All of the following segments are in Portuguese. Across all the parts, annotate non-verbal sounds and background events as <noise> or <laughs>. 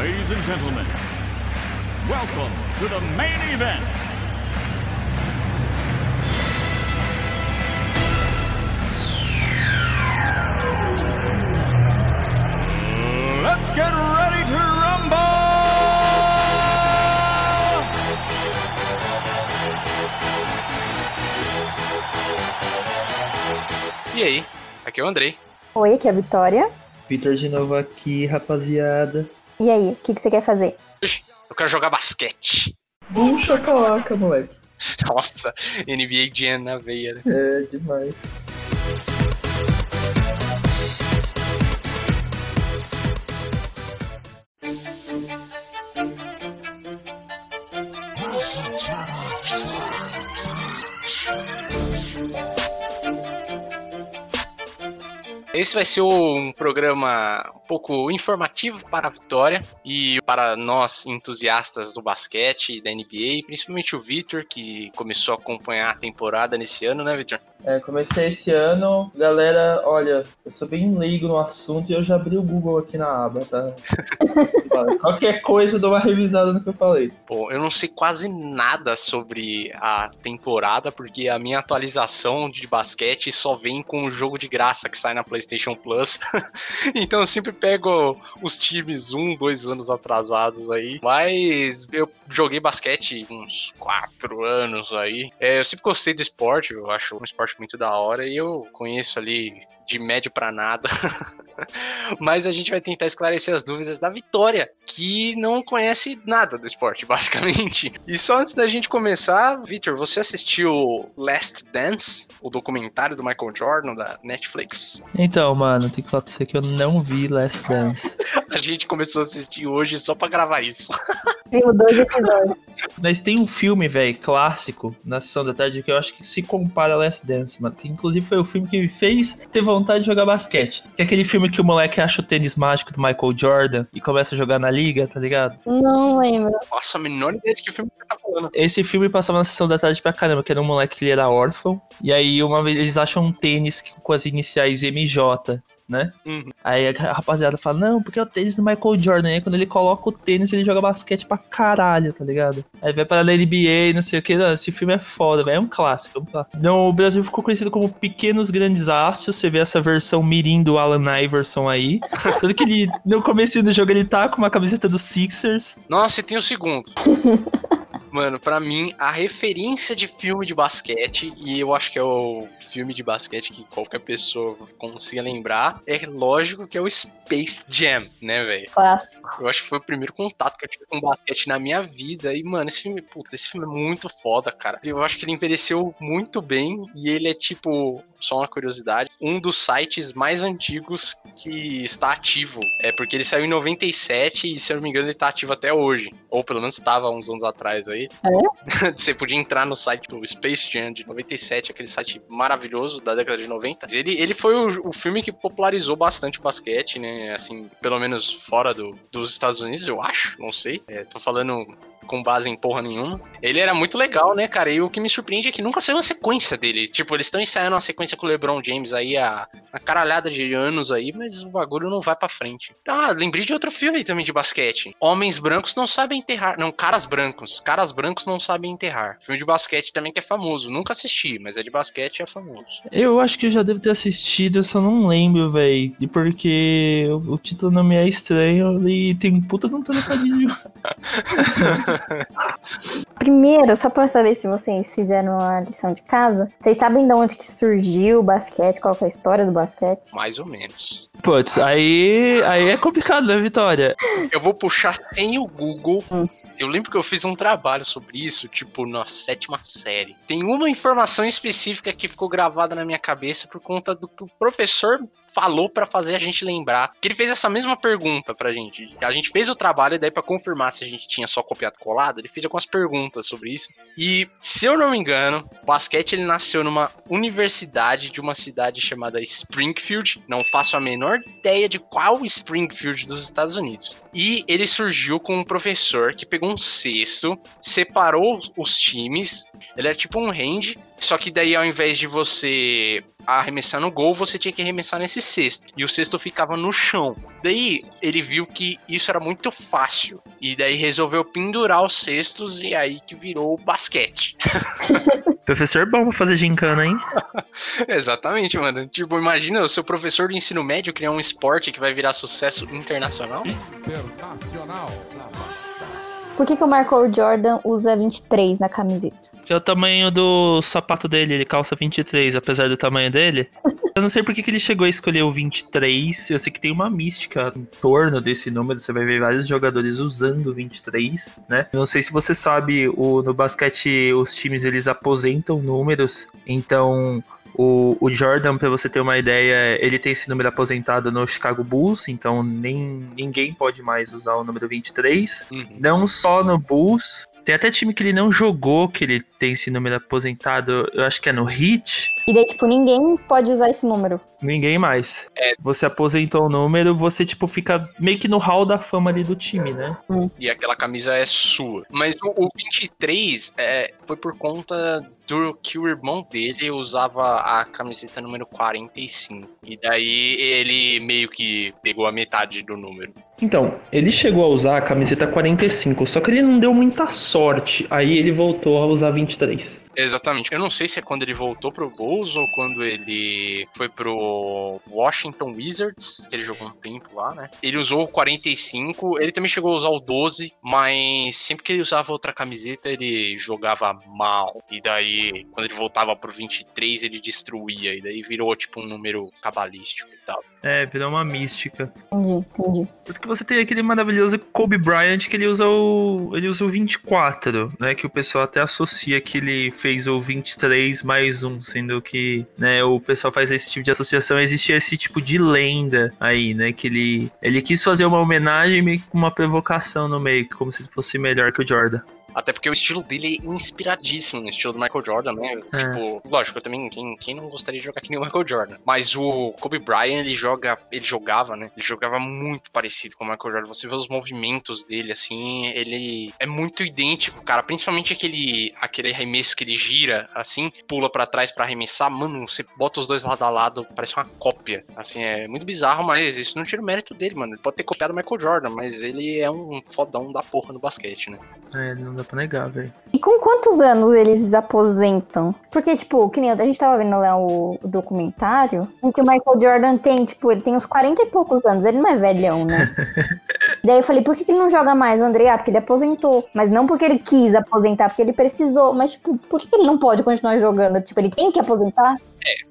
Ladies and gentlemen, welcome to the main event. Let's get ready to rumble! E aí? Aqui é o Andrei. Oi, aqui é a Vitória. Vitor de novo aqui, rapaziada. E aí, o que, que você quer fazer? Eu quero jogar basquete. Bucha calaca, moleque. Nossa, NBA Jam na veia, né? É demais. Esse vai ser um programa um pouco informativo para a Vitória e para nós entusiastas do basquete e da NBA, principalmente o Vitor, que começou a acompanhar a temporada nesse ano, né, Vitor? É, comecei esse ano. Galera, olha, eu sou bem leigo no assunto e eu já abri o Google aqui na aba, tá? <laughs> Qualquer coisa, eu dou uma revisada no que eu falei. Bom, eu não sei quase nada sobre a temporada, porque a minha atualização de basquete só vem com o jogo de graça que sai na PlayStation Plus. <laughs> então eu sempre pego os times um, dois anos atrasados aí. Mas eu joguei basquete uns quatro anos aí. É, eu sempre gostei do esporte, eu acho um esporte muito da hora e eu conheço ali de médio para nada. <laughs> Mas a gente vai tentar esclarecer as dúvidas da Vitória, que não conhece nada do esporte, <laughs> basicamente. E só antes da gente começar, Victor, você assistiu Last Dance, o documentário do Michael Jordan da Netflix? Então, mano, tem que falar pra você que eu não vi Last Dance. <laughs> a gente começou a assistir hoje só pra gravar isso. Viu dois episódios. Mas tem um filme, velho, clássico, na sessão da tarde, que eu acho que se compara a Last Dance, mano. Que inclusive foi o filme que me fez ter vontade de jogar basquete. Que é aquele filme que o moleque acha o tênis mágico do Michael Jordan e começa a jogar na liga, tá ligado? Não lembro. Nossa, a menor ideia de que filme você tá falando. Esse filme passava na sessão da tarde pra caramba, que era um moleque que ele era órfão. E aí, uma vez, eles acham um tênis com as iniciais MJ. Né? Uhum. Aí a rapaziada fala, não, porque é o tênis do Michael Jordan. Aí quando ele coloca o tênis, ele joga basquete pra caralho, tá ligado? Aí vai para a NBA, não sei o que. Não, esse filme é foda, velho. É um clássico. Não, o Brasil ficou conhecido como Pequenos Grandes Astros. Você vê essa versão mirim do Alan Iverson aí. <laughs> Tanto que ele, no começo do jogo, ele tá com uma camiseta dos Sixers. Nossa, e tem o segundo. <laughs> Mano, pra mim, a referência de filme de basquete, e eu acho que é o filme de basquete que qualquer pessoa consiga lembrar, é lógico que é o Space Jam, né, velho? Clássico. Eu acho que foi o primeiro contato que eu tive com basquete na minha vida. E, mano, esse filme, puta, esse filme é muito foda, cara. Eu acho que ele envelheceu muito bem e ele é tipo, só uma curiosidade, um dos sites mais antigos que está ativo. É porque ele saiu em 97 e, se eu não me engano, ele tá ativo até hoje. Ou pelo menos estava uns anos atrás aí. É? <laughs> Você podia entrar no site do Space Jam de 97, aquele site maravilhoso da década de 90. Ele, ele foi o, o filme que popularizou bastante o basquete, né? Assim, pelo menos fora do, dos Estados Unidos, eu acho. Não sei. É, tô falando com base em porra nenhuma. Ele era muito legal, né, cara? E o que me surpreende é que nunca saiu uma sequência dele. Tipo, eles estão ensaiando uma sequência com o LeBron James aí há a caralhada de anos aí, mas o bagulho não vai pra frente. Ah, lembrei de outro filme também de basquete. Homens brancos não sabem enterrar. Não, caras brancos. Caras brancos não sabem enterrar. Filme de basquete também que é famoso. Nunca assisti, mas é de basquete e é famoso. Eu acho que eu já devo ter assistido, eu só não lembro, velho. Porque o, o título não me é estranho e tem um puta de um. <laughs> Primeiro, só pra saber se vocês fizeram a lição de casa, vocês sabem de onde que surgiu o basquete, qual que é a história do basquete? Mais ou menos. Putz, aí, aí é complicado, né, Vitória? Eu vou puxar sem o Google. Hum. Eu lembro que eu fiz um trabalho sobre isso, tipo, na sétima série. Tem uma informação específica que ficou gravada na minha cabeça por conta do que o professor falou pra fazer a gente lembrar. Que ele fez essa mesma pergunta pra gente. A gente fez o trabalho daí pra confirmar se a gente tinha só copiado colado, ele fez algumas perguntas sobre isso. E, se eu não me engano, o basquete ele nasceu numa universidade de uma cidade chamada Springfield. Não faço a menor ideia de qual Springfield dos Estados Unidos. E ele surgiu com um professor que pegou um cesto, separou os times. Ele era tipo um range, só que daí ao invés de você arremessar no gol, você tinha que arremessar nesse cesto. E o cesto ficava no chão. Daí ele viu que isso era muito fácil. E daí resolveu pendurar os cestos e aí que virou o basquete. <laughs> Professor bom pra fazer gincana, hein? <laughs> Exatamente, mano. Tipo, imagina o seu professor do ensino médio criar um esporte que vai virar sucesso internacional. Internacional. Por que, que o Michael Jordan usa 23 na camiseta? Que é o tamanho do sapato dele, ele calça 23, apesar do tamanho dele. <laughs> Eu não sei por que, que ele chegou a escolher o 23. Eu sei que tem uma mística em torno desse número. Você vai ver vários jogadores usando o 23, né? Eu não sei se você sabe, o, no basquete os times eles aposentam números. Então o, o Jordan, para você ter uma ideia, ele tem esse número aposentado no Chicago Bulls, então nem, ninguém pode mais usar o número 23. Uhum. Não só no Bulls, tem até time que ele não jogou, que ele tem esse número aposentado, eu acho que é no Heat. E daí, tipo, ninguém pode usar esse número. Ninguém mais. É. Você aposentou o número, você, tipo, fica meio que no hall da fama ali do time, né? E aquela camisa é sua. Mas o, o 23 é, foi por conta do que o irmão dele usava a camiseta número 45. E daí ele meio que pegou a metade do número. Então, ele chegou a usar a camiseta 45, só que ele não deu muita sorte. Aí ele voltou a usar 23. Exatamente. Eu não sei se é quando ele voltou pro Bulls ou quando ele foi pro Washington Wizards, que ele jogou um tempo lá, né? Ele usou o 45, ele também chegou a usar o 12, mas sempre que ele usava outra camiseta, ele jogava mal. E daí, quando ele voltava pro 23, ele destruía. E daí virou tipo um número cabalístico e tal. É, virou uma mística. Entendi, entendi. Tanto que você tem aquele maravilhoso Kobe Bryant que ele usa o. ele usa o 24, né? Que o pessoal até associa que ele fez o 23 mais um, sendo que, né, o pessoal faz esse tipo de associação, existe esse tipo de lenda aí, né? Que ele. Ele quis fazer uma homenagem meio que com uma provocação no meio, como se ele fosse melhor que o Jordan. Até porque o estilo dele é inspiradíssimo no estilo do Michael Jordan, né? É. Tipo, lógico, eu também, quem, quem não gostaria de jogar que nem o Michael Jordan? Mas o Kobe Bryant, ele joga, ele jogava, né? Ele jogava muito parecido com o Michael Jordan. Você vê os movimentos dele, assim, ele é muito idêntico, cara. Principalmente aquele, aquele arremesso que ele gira, assim, pula pra trás pra arremessar. Mano, você bota os dois lado a lado, parece uma cópia. Assim, é muito bizarro, mas isso não tira o mérito dele, mano. Ele pode ter copiado o Michael Jordan, mas ele é um fodão da porra no basquete, né? É, não dá pra negar, velho. E com quantos anos eles aposentam? Porque, tipo, que nem a gente tava vendo lá o, o documentário, em que o Michael Jordan tem, tipo, ele tem uns 40 e poucos anos, ele não é velhão, né? <laughs> Daí eu falei, por que, que ele não joga mais o André? Ah, porque ele aposentou. Mas não porque ele quis aposentar, porque ele precisou. Mas, tipo, por que que ele não pode continuar jogando? Tipo, ele tem que aposentar?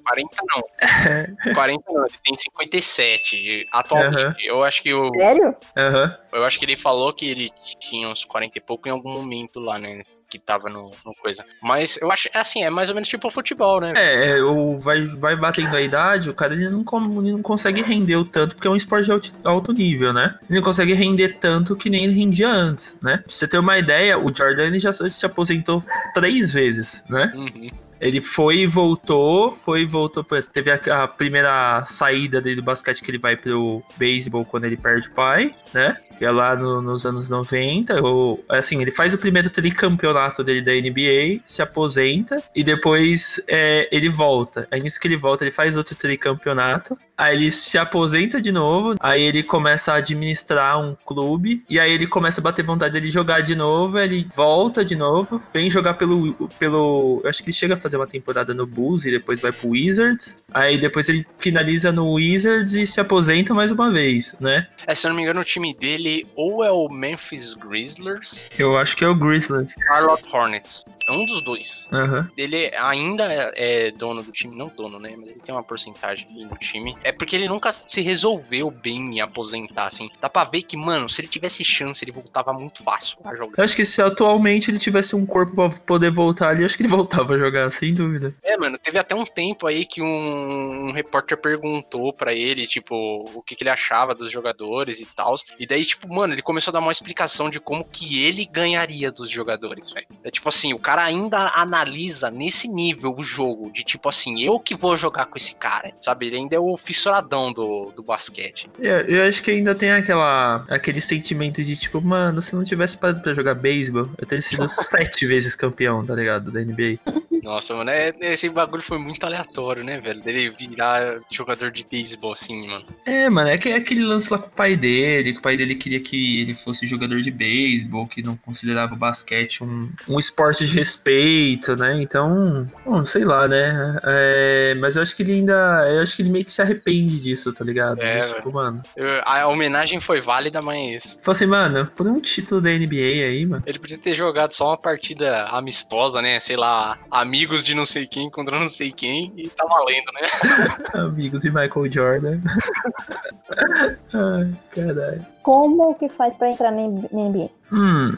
40 não. <laughs> 40 não, ele tem 57. E Atualmente, eu acho que o. Sério? Aham. Eu acho que ele falou que ele tinha uns 40 e pouco em algum momento lá, né? Que tava no, no coisa. Mas eu acho, assim, é mais ou menos tipo o futebol, né? É, é, o, vai, vai batendo a idade, o cara ele não, ele não consegue render o tanto, porque é um esporte de alto nível, né? Ele não consegue render tanto que nem ele rendia antes, né? Pra você ter uma ideia, o Jordan ele já se aposentou três vezes, né? Uhum. Ele foi e voltou, foi e voltou. Teve a, a primeira saída dele do basquete que ele vai pro beisebol quando ele perde o pai, né? Que é lá no- nos anos 90. Ou, assim, ele faz o primeiro tricampeonato dele da NBA, se aposenta e depois é, ele volta. Aí nisso que ele volta, ele faz outro tricampeonato. Aí ele se aposenta de novo. Aí ele começa a administrar um clube. E aí ele começa a bater vontade de jogar de novo. Ele volta de novo. Vem jogar pelo. pelo eu acho que ele chega a fazer uma temporada no Bulls e depois vai pro Wizards. Aí depois ele finaliza no Wizards e se aposenta mais uma vez, né? É, se eu não me engano, o time dele ou é o Memphis Grizzlies, Eu acho que é o Grizzlies. Charlotte Hornets. É um dos dois. Aham. Ele ainda é dono do time, não dono, né? Mas ele tem uma porcentagem no time. É porque ele nunca se resolveu bem em aposentar, assim. Dá pra ver que, mano, se ele tivesse chance, ele voltava muito fácil a jogar. Eu acho que se atualmente ele tivesse um corpo pra poder voltar ali, acho que ele <laughs> voltava a jogar, sem dúvida. É, mano, teve até um tempo aí que um, um repórter perguntou pra ele, tipo, o que, que ele achava dos jogadores e tal. E daí, tipo, mano, ele começou a dar uma explicação de como que ele ganharia dos jogadores, velho. É tipo assim, o cara ainda analisa nesse nível o jogo, de tipo assim, eu que vou jogar com esse cara, sabe? Ele ainda é o fissuradão do, do basquete. Eu, eu acho que ainda tem aquela, aquele sentimento de tipo, mano, se eu não tivesse parado pra jogar beisebol, eu teria sido <laughs> sete vezes campeão, tá ligado? Da NBA. Nossa, mano, é- esse bagulho foi muito aleatório, né, velho? dele virar jogador de beisebol, assim, mano. É, mano, é, que, é aquele lance lá com o pai dele, que o pai dele queria que ele fosse jogador de beisebol, que não considerava o basquete um, um esporte de respeito, né? Então, bom, sei lá, né? É, mas eu acho que ele ainda. Eu acho que ele meio que se arrepende disso, tá ligado? É, tipo, mano. Eu- a homenagem foi válida, mas Fala assim, mano, por um título da NBA aí, mano. ele podia ter jogado só uma partida amistosa, né? Sei lá, amigos de não sei quem contra não sei quem e tá valendo, né? <laughs> Amigos de Michael Jordan. <laughs> Ai, caralho. Como que faz pra entrar na NBA? Hum.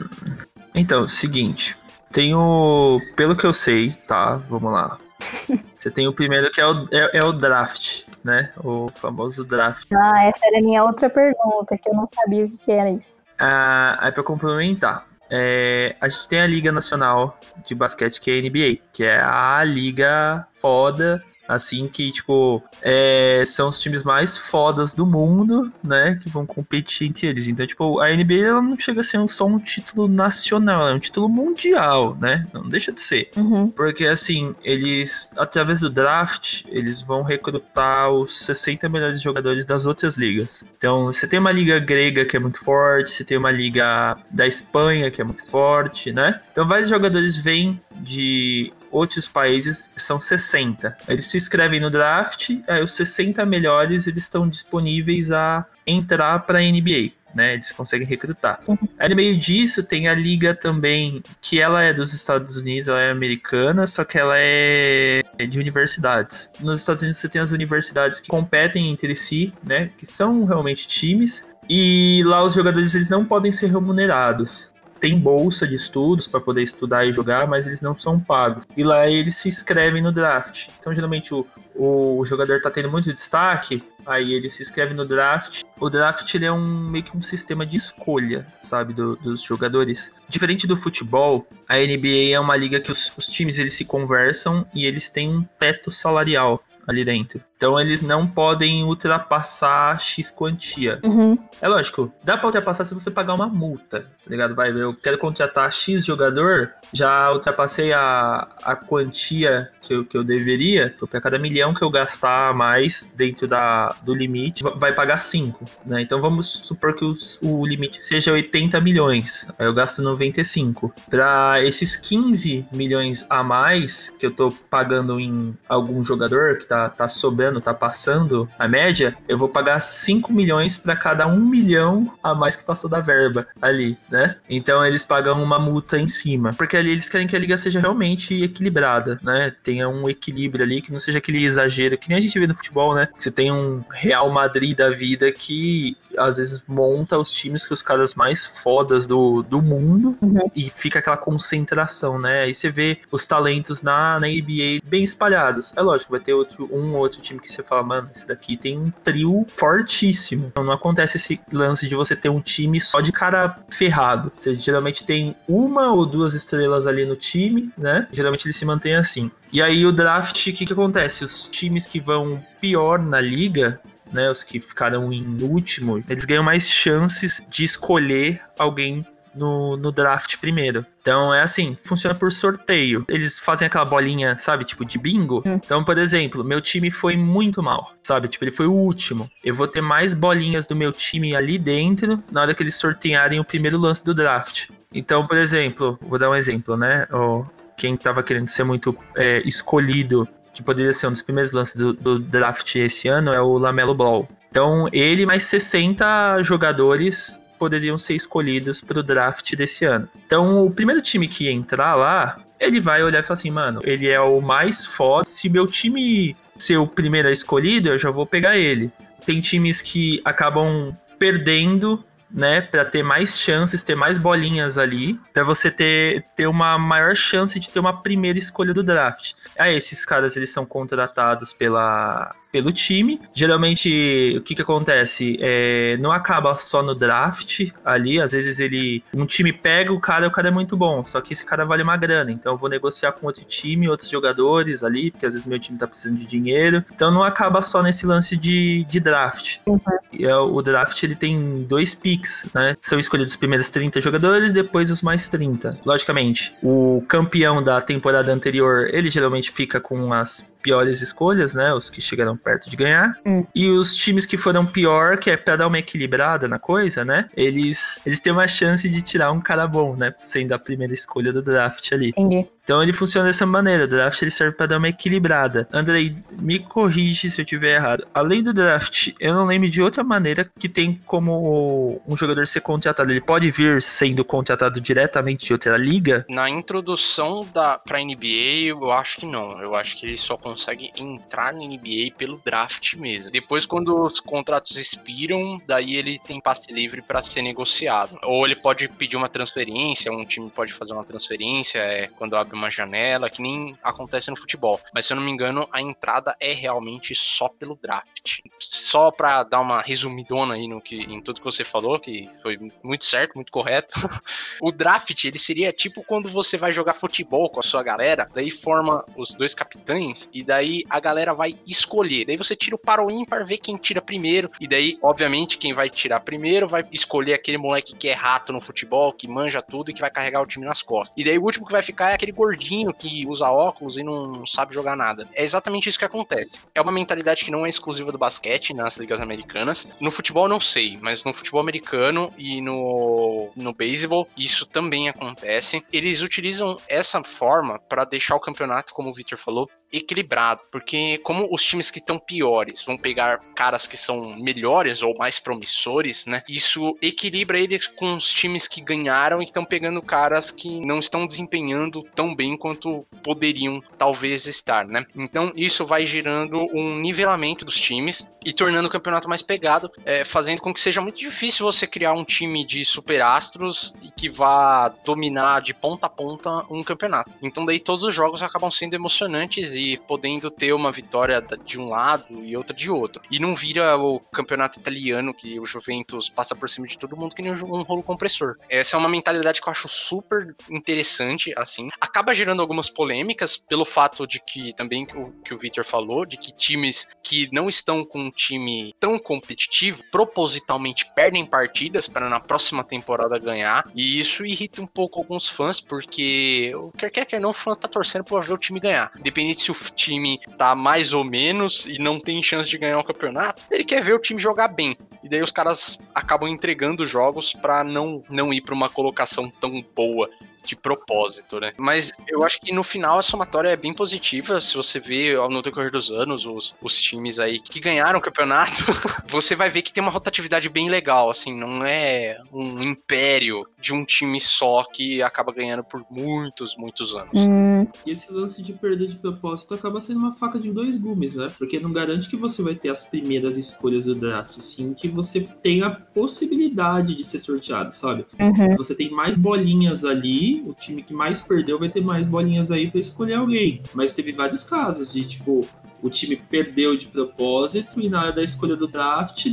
Então, seguinte. Tem o. Pelo que eu sei, tá? Vamos lá. <laughs> Você tem o primeiro que é o, é, é o draft, né? O famoso draft. Ah, essa era a minha outra pergunta, que eu não sabia o que, que era isso. Ah, aí pra complementar. é, a gente tem a Liga Nacional de Basquete, que é a NBA, que é a liga foda, assim, que, tipo, é, são os times mais fodas do mundo, né, que vão competir entre eles. Então, tipo, a NBA ela não chega a ser um- só um título nacional, é um título mundial, né, não deixa de ser. Uhum. Porque, assim, eles, através do draft, eles vão recrutar os 60 melhores jogadores das outras ligas. Então, você tem uma liga grega que é muito forte, você tem uma liga da Espanha que é muito forte, né? Então, vários jogadores vêm de outros países, são 60. Eles se inscrevem no draft, aí os 60 melhores, eles estão disponíveis a entrar para a NBA. Né, eles conseguem recrutar. Aí no meio disso tem a liga também, que ela é dos Estados Unidos, ela é americana, só que ela é de universidades. Nos Estados Unidos você tem as universidades que competem entre si, né, que são realmente times, e lá os jogadores eles não podem ser remunerados. Tem bolsa de estudos para poder estudar e jogar, mas eles não são pagos. E lá eles se inscrevem no draft. Então, geralmente, o, o jogador tá tendo muito destaque, aí ele se inscreve no draft. O draft ele é um meio que um sistema de escolha, sabe, do- dos jogadores. Diferente do futebol, a NBA é uma liga que os, os times eles se conversam e eles têm um teto salarial ali dentro. Então eles não podem ultrapassar X quantia. Uhum. É lógico, dá pra ultrapassar se você pagar uma multa, tá ligado? Vai, eu quero contratar X jogador, já ultrapassei a, a quantia que eu, que eu deveria, pra cada milhão que eu gastar a mais dentro da, do limite, va- vai pagar 5, né? Então vamos supor que os- o limite seja 80 milhões, aí eu gasto 95. Pra esses 15 milhões a mais que eu tô pagando em algum jogador que tá, tá sobrando, tá passando a média, eu vou pagar 5 milhões para cada 1 milhão a mais que passou da verba ali, né? Então eles pagam uma multa em cima. Porque ali eles querem que a liga seja realmente equilibrada, né? Tenha um equilíbrio ali, que não seja aquele exagero, que nem a gente vê no futebol, né? Você tem um Real Madrid da vida que às vezes monta os times que os caras mais fodas do, do mundo Uhum. e fica aquela concentração, né? Aí você vê os talentos na, na NBA bem espalhados. É lógico, vai ter outro, um ou outro time que você fala, mano, esse daqui tem um trio fortíssimo. Então não acontece esse lance de você ter um time só de cara ferrado. Você geralmente tem uma ou duas estrelas ali no time, né? Geralmente ele se mantém assim. E aí o draft, o que, que acontece? Os times que vão pior na liga, né, os que ficaram em último, eles ganham mais chances de escolher alguém no, no draft primeiro. Então é assim, funciona por sorteio. Eles fazem aquela bolinha, sabe, tipo de bingo. Hum. Então, por exemplo, meu time foi muito mal, sabe? Tipo, ele foi o último. Eu vou ter mais bolinhas do meu time ali dentro na hora que eles sortearem o primeiro lance do draft. Então, por exemplo, vou dar um exemplo, né? Quem tava querendo ser muito é, escolhido, que poderia ser um dos primeiros lances do, do draft esse ano, é o Lamelo Ball. Então, ele mais 60 jogadores poderiam ser escolhidos para o draft desse ano. Então, o primeiro time que entrar lá, ele vai olhar e falar assim, mano, ele é o mais foda. Se meu time ser o primeiro a escolhido, eu já vou pegar ele. Tem times que acabam perdendo né, para ter mais chances, ter mais bolinhas ali, para você ter, ter uma maior chance de ter uma primeira escolha do draft. Aí esses caras eles são contratados pela pelo time. Geralmente, o que que acontece? É, não acaba só no draft ali, às vezes ele um time pega o cara, o cara é muito bom, só que esse cara vale uma grana, então eu vou negociar com outro time, outros jogadores ali, porque às vezes meu time tá precisando de dinheiro. Então não acaba só nesse lance de, de draft. E é, o draft ele tem dois picks, né? São escolhidos os primeiros 30 jogadores, depois os mais 30. Logicamente, o campeão da temporada anterior, ele geralmente fica com as piores escolhas, né? Os que chegaram perto de ganhar. Hum. E os times que foram pior, que é pra dar uma equilibrada na coisa, né? Eles, eles têm uma chance de tirar um cara bom, né? Sendo a primeira escolha do draft ali. Entendi. Então ele funciona dessa maneira. O draft ele serve para dar uma equilibrada. Andrei, me corrige se eu tiver errado. Além do draft, eu não lembro de outra maneira que tem como um jogador ser contratado. Ele pode vir sendo contratado diretamente de outra liga. Na introdução da pra NBA, eu acho que não. Eu acho que ele só consegue entrar na NBA pelo draft mesmo. Depois, quando os contratos expiram, daí ele tem passe livre para ser negociado. Ou ele pode pedir uma transferência, um time pode fazer uma transferência, é quando abre uma janela, que nem acontece no futebol. Mas se eu não me engano, a entrada é realmente só pelo draft. Só pra dar uma resumidona aí no que, em tudo que você falou, que foi muito certo, muito correto. <laughs> o draft, ele seria tipo quando você vai jogar futebol com a sua galera, daí forma os dois capitães, e daí a galera vai escolher. Daí você tira o para o ímpar, ver quem tira primeiro, e daí, obviamente, quem vai tirar primeiro vai escolher aquele moleque que é rato no futebol, que manja tudo e que vai carregar o time nas costas. E daí o último que vai ficar é aquele gordinho que usa óculos e não sabe jogar nada. É exatamente isso que acontece. É uma mentalidade que não é exclusiva do basquete nas ligas americanas. No futebol não sei, mas no futebol americano e no, no beisebol isso também acontece. Eles utilizam essa forma para deixar o campeonato, como o Victor falou, equilibrado, porque como os times que estão piores vão pegar caras que são melhores ou mais promissores, né? Isso equilibra eles com os times que ganharam e estão pegando caras que não estão desempenhando tão bem quanto poderiam talvez estar, né? Então isso vai gerando um nivelamento dos times e tornando o campeonato mais pegado, é, fazendo com que seja muito difícil você criar um time de superastros e que vá dominar de ponta a ponta um campeonato. Então daí todos os jogos acabam sendo emocionantes e podendo ter uma vitória de um lado e outra de outro. E não vira o campeonato italiano que o Juventus passa por cima de todo mundo que nem um rolo compressor. Essa é uma mentalidade que eu acho super interessante, assim. Acaba gerando algumas polêmicas pelo fato de que também o que o Victor falou, de que times que não estão com um time tão competitivo propositalmente perdem partidas para na próxima temporada ganhar. E isso irrita um pouco alguns fãs, porque quer quer quer não, o fã tá torcendo para ver o time ganhar. Independente se o time tá mais ou menos e não tem chance de ganhar o campeonato, ele quer ver o time jogar bem. E daí os caras acabam entregando jogos para não, não ir para uma colocação tão boa de propósito, né? Mas eu acho que no final a somatória é bem positiva. Se você vê no decorrer dos anos os, os times aí que ganharam o campeonato, <laughs> você vai ver que tem uma rotatividade bem legal, assim, não é um império de um time só que acaba ganhando por muitos, muitos anos. Hum, E esse lance de perder de propósito acaba sendo uma faca de dois gumes, né? Porque não garante que você vai ter as primeiras escolhas do draft, sim, que você tem a possibilidade de ser sorteado, sabe? uhum. Você tem mais bolinhas ali, o time que mais perdeu vai ter mais bolinhas aí pra escolher alguém. Mas teve vários casos de, tipo, o time perdeu de propósito e na hora da escolha do draft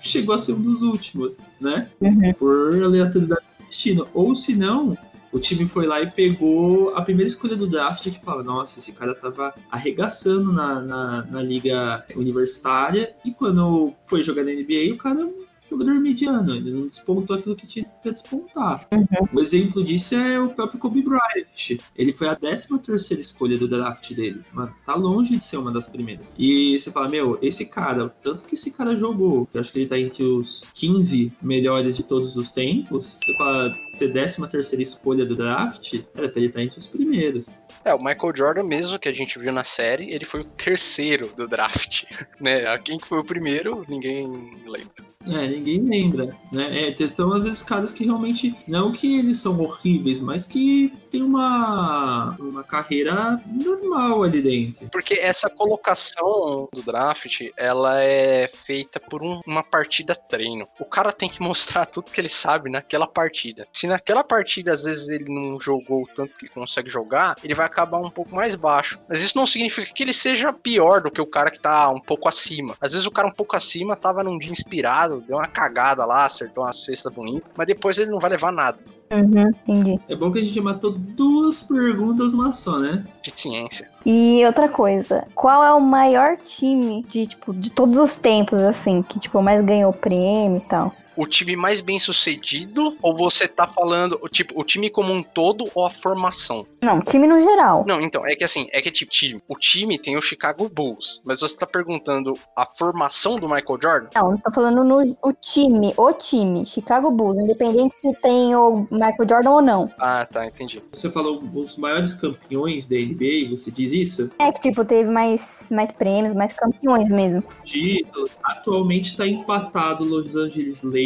chegou a ser um dos últimos, né? Uhum. Por aleatoriedade do destino. Ou se não, o time foi lá e pegou a primeira escolha do draft que fala, nossa, esse cara tava arregaçando na, na, na liga universitária e quando foi jogar na NBA, o cara jogador mediano, ele não despontou aquilo que tinha que despontar. Uhum. Um exemplo disso é o próprio Kobe Bryant. Ele foi a 13 terceira escolha do draft dele. Mano, tá longe de ser uma das primeiras. E você fala, meu, esse cara, o tanto que esse cara jogou, que eu acho que ele tá entre os 15 melhores de todos os tempos, você fala, ser 13 terceira escolha do draft, era pra ele estar entre os primeiros. É, o Michael Jordan mesmo, que a gente viu na série, ele foi o terceiro do draft, <laughs> né? Quem que foi o primeiro, ninguém lembra. É, ninguém lembra, né? É, são às vezes caras que realmente, não que eles são horríveis, mas que tem uma, uma carreira normal ali dentro. Porque essa colocação do draft, ela é feita por um- uma partida treino. O cara tem que <laughs> mostrar tudo que ele sabe naquela partida. Se naquela partida, às vezes, ele não jogou o tanto que ele consegue jogar, ele vai acabar um pouco mais baixo. Mas isso não significa que ele seja pior do que o cara que tá um pouco acima. Às vezes o cara um pouco acima tava num dia inspirado, deu uma cagada lá, acertou uma cesta bonita, mas depois ele não vai levar nada Uhum, entendi. É bom que a gente matou duas perguntas numa só, né? de ciência. E outra coisa, qual é o maior time de, tipo, de todos os tempos, assim, que, tipo, mais ganhou prêmio e tal? O time mais bem sucedido ou você tá falando, o tipo, o time como um todo ou a formação? Não, time no geral. Não, então, é que assim, é que tipo, time, o time tem o Chicago Bulls, mas você tá perguntando a formação do Michael Jordan? Não, tô falando no o time, o time, Chicago Bulls, independente se tem o Michael Jordan ou não. Ah, tá, entendi. Você falou os maiores campeões da NBA, você diz isso? É que, tipo, teve mais, mais prêmios, mais campeões mesmo. Títulos. Atualmente está empatado Los Angeles Lakers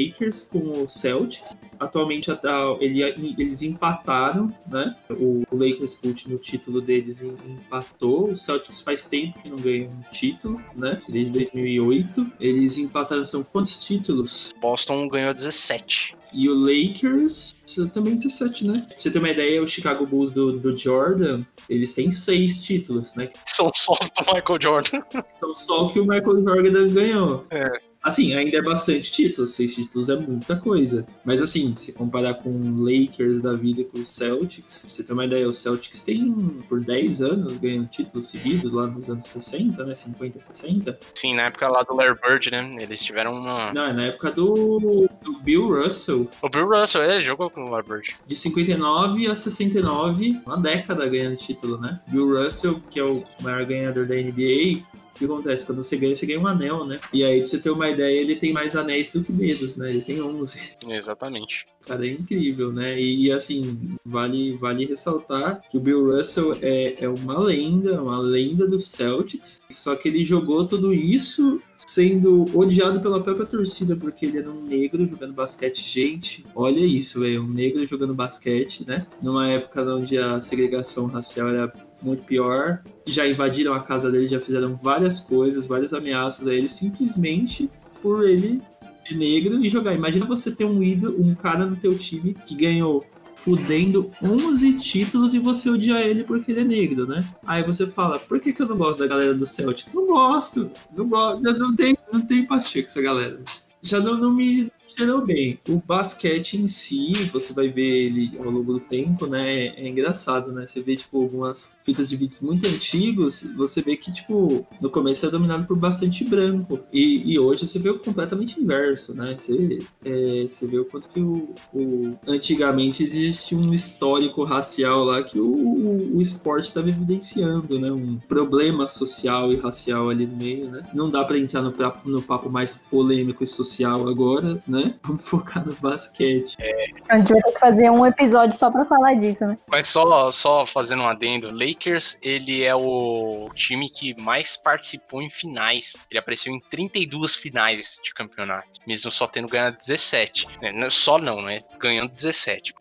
com o Celtics. Atualmente eles empataram, né? O Lakers, o último título deles, em- empatou. O Celtics faz tempo que não ganha um título, né? Desde 2008. Eles empataram, são quantos títulos? Boston ganhou 17. E o Lakers também 17, né? Pra você ter uma ideia, o Chicago Bulls do, do Jordan, eles têm seis títulos, né? São só os do Michael Jordan. São só o que o Michael Jordan ganhou. É. Assim, ainda é bastante títulos, seis títulos é muita coisa. Mas assim, se comparar com o Lakers da vida com o Celtics, pra você ter uma ideia, o Celtics tem por 10 anos ganhando título seguido lá nos anos 60, né? 50, 60. Sim, na época lá do Larry Bird, né? Eles tiveram uma. Não, é na época do, do Bill Russell, O Bill Russell, ele jogou com o Larry Bird. de 59 a 69, uma década ganhando título, né? Bill Russell, que é o maior ganhador da NBA, o que acontece? Quando você ganha, você ganha um anel, né? E aí, pra você ter uma ideia, ele tem mais anéis do que dedos, né? Ele tem 11. Exatamente. Cara, é incrível, né? E, e, assim, vale, vale ressaltar que o Bill Russell é, é uma lenda, uma lenda do Celtics. Só que ele jogou tudo isso sendo odiado pela própria torcida, porque ele era um negro jogando basquete. Gente, olha isso, velho. Um negro jogando basquete, né? Numa época onde a segregação racial era muito pior. Já invadiram a casa dele, já fizeram várias coisas, várias ameaças a ele, simplesmente por ele ser negro e jogar. Imagina você ter um ídolo, um cara no teu time que ganhou fudendo 11 títulos e você odiar ele porque ele é negro, né? Aí você fala, por que, que eu não gosto da galera do Celtics? Não gosto, não gosto, não tem, não tem empatia com essa galera. Já não, não me cheirou bem. O basquete em si, você vai ver ele ao longo do tempo, né? É, engraçado, né? Você vê, tipo, algumas fitas de vídeos muito antigos, você vê que, tipo, no começo é dominado por bastante branco. E, e hoje você vê o completamente inverso, né? Você, é, você vê o quanto que o, o- antigamente existe um histórico racial lá que o, o, o esporte estava evidenciando, né? Um problema social e racial ali no meio, né? Não dá pra entrar no, no papo mais polêmico e social agora, né? Vamos focar no basquete. A gente vai ter que fazer um episódio só pra falar disso, né? Mas só, só fazendo um adendo, Lakers, ele é o time que mais participou em finais. Ele apareceu em 32 finais de campeonato, mesmo só tendo ganhado 17. né? Não- Só não, né? Ganhando 17.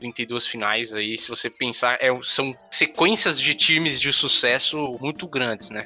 32 <laughs> finais aí, se você pensar, é- são sequências de times de sucesso muito grandes, né?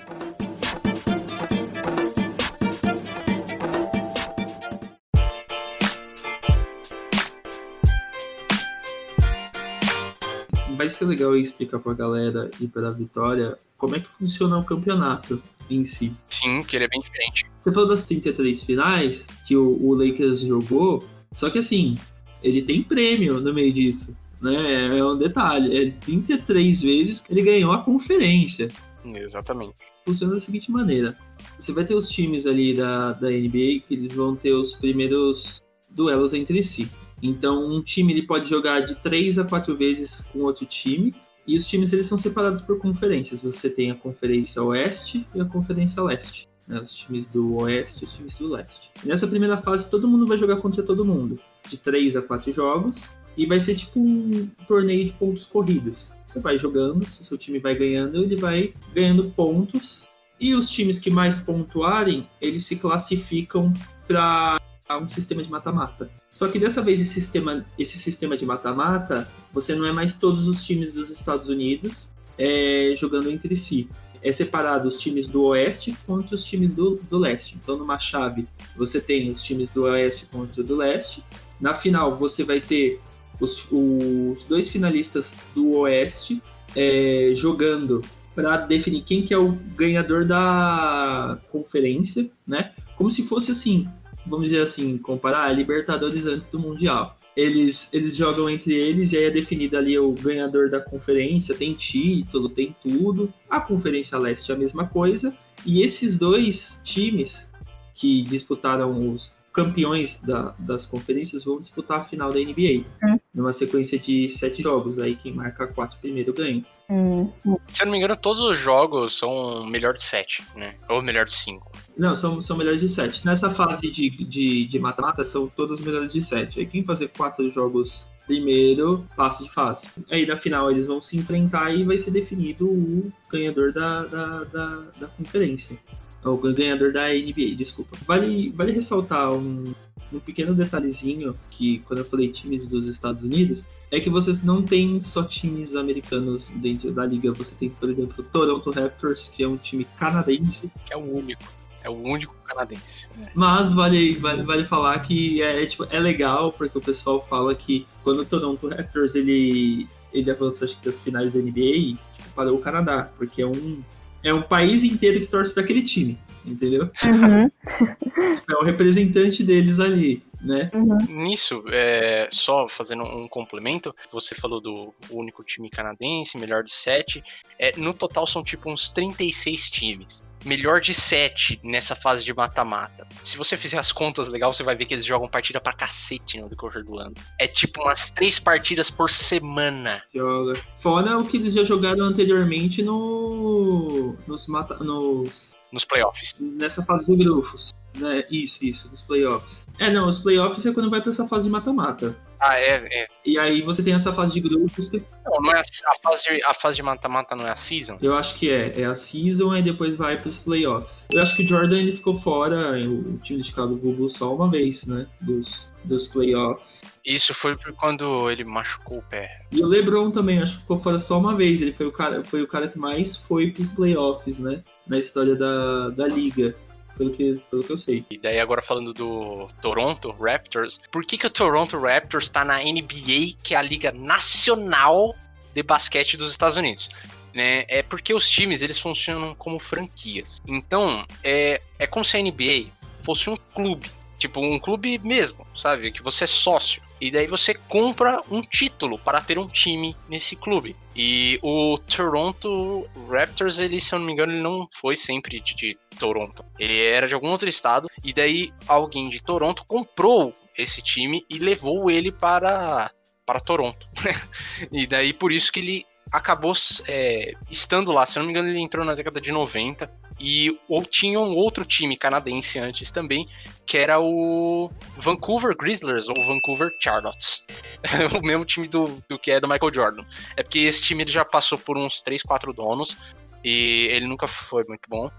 Vai ser legal explicar pra galera e pra Vitória como é que funciona o campeonato em si. Sim, que ele é bem diferente. Você falou das 33 finais que o, o Lakers jogou, só que assim, ele tem prêmio no meio disso. Né? É um detalhe, é 33 vezes que ele ganhou a conferência. Exatamente. Funciona da seguinte maneira: você vai ter os times ali da, da NBA que eles vão ter os primeiros duelos entre si. Então, um time ele pode jogar de 3 a 4 vezes com outro time. E os times eles são separados por conferências. Você tem a Conferência Oeste e a Conferência Leste. né? Os times do Oeste e os times do Leste. Nessa primeira fase, todo mundo vai jogar contra todo mundo. De 3 a 4 jogos. E vai ser tipo um torneio de pontos corridos. Você vai jogando, se o seu time vai ganhando, ele vai ganhando pontos. E os times que mais pontuarem, eles se classificam para um sistema de mata-mata. Só que dessa vez esse sistema, esse sistema de mata-mata, você não é mais todos os times dos Estados Unidos é, jogando entre si. É separado os times do Oeste contra os times do, do Leste. Então, numa chave, você tem os times do Oeste contra o do Leste. Na final, você vai ter os, os dois finalistas do Oeste é, jogando para definir quem que é o ganhador da conferência, né? Como se fosse assim, vamos dizer assim, comparar a Libertadores antes do Mundial. Eles, eles jogam entre eles e aí é definido ali o ganhador da conferência, tem título, tem tudo. A Conferência Leste é a mesma coisa. E esses dois times que disputaram os, campeões da- das conferências vão disputar a final da NBA. Hum. Numa sequência de sete jogos. Aí quem marca quatro primeiro ganha. Hum, Se eu não me engano, todos os jogos são melhor de 7, né? Ou melhor de 5. Não, são, são melhores de sete. Nessa fase de de- de mata-mata, são todas melhores de sete. Aí quem fazer quatro jogos primeiro, passa de fase. Aí na final eles vão se enfrentar e vai ser definido o ganhador da, da, da, da conferência. O ganhador da NBA, desculpa. Vale, vale ressaltar um, um pequeno detalhezinho que quando eu falei times dos Estados Unidos, é que vocês não tem só times americanos dentro da liga. Você tem, por exemplo, o Toronto Raptors, que é um time canadense, Que é o único. É o único canadense. né? mas vale, vale, vale falar que é, é, tipo, é legal, porque o pessoal fala que quando o Toronto Raptors ele, ele avançou acho que das finais da NBA, tipo, parou o Canadá, porque é um, é um país inteiro que torce para aquele time, entendeu? uhum, <laughs> É o representante deles ali, né? uhum. Nisso, é, só fazendo um complemento, você falou do único time canadense, melhor de 7. É, no total são tipo uns 36 times. Melhor de 7 nessa fase de mata-mata. Se você fizer as contas legal, você vai ver que eles jogam partida pra cacete no decorrer do ano. É tipo umas 3 partidas por semana. Joga. Fora o que eles já jogaram anteriormente no, nos, mata, nos Nos playoffs. nessa fase de grupos. Né? Isso, isso, nos playoffs. É, não, os playoffs é quando vai pra essa fase de mata-mata. Ah, é, é. E aí você tem essa fase de grupos que Não, não é a, a fase de- a fase de mata-mata não é a season? eu acho que é. É a season e depois vai pros playoffs. Eu acho que o Jordan ele ficou fora, o time de Chicago Bulls só uma vez, né? Dos, dos playoffs. Isso foi por quando ele machucou o pé. E o LeBron também, acho que ficou fora só uma vez. Ele foi o cara, foi o cara que mais foi pros playoffs, né? Na história da, da liga. Pelo que, pelo que eu sei. E daí agora falando do Toronto Raptors, por que, que o Toronto Raptors tá na NBA, que é a liga nacional de basquete dos Estados Unidos? Né? É porque os times eles funcionam como franquias. Então é, é como se a NBA fosse um clube, tipo um clube mesmo, sabe? Que você é sócio. E daí você compra um título para ter um time nesse clube. E o Toronto Raptors, ele, se eu não me engano, ele não foi sempre de, de Toronto. Ele era de algum outro estado. E daí alguém de Toronto comprou esse time e levou ele para, para Toronto. <laughs> e daí por isso que ele acabou é, estando lá. Se não me engano, ele entrou na década de 90. E ou tinha um outro time canadense antes também, que era o Vancouver Grizzlies ou Vancouver Charlottes. <laughs> o mesmo time do, do que é do Michael Jordan. É porque esse time ele já passou por uns 3, 4 donos e ele nunca foi muito bom.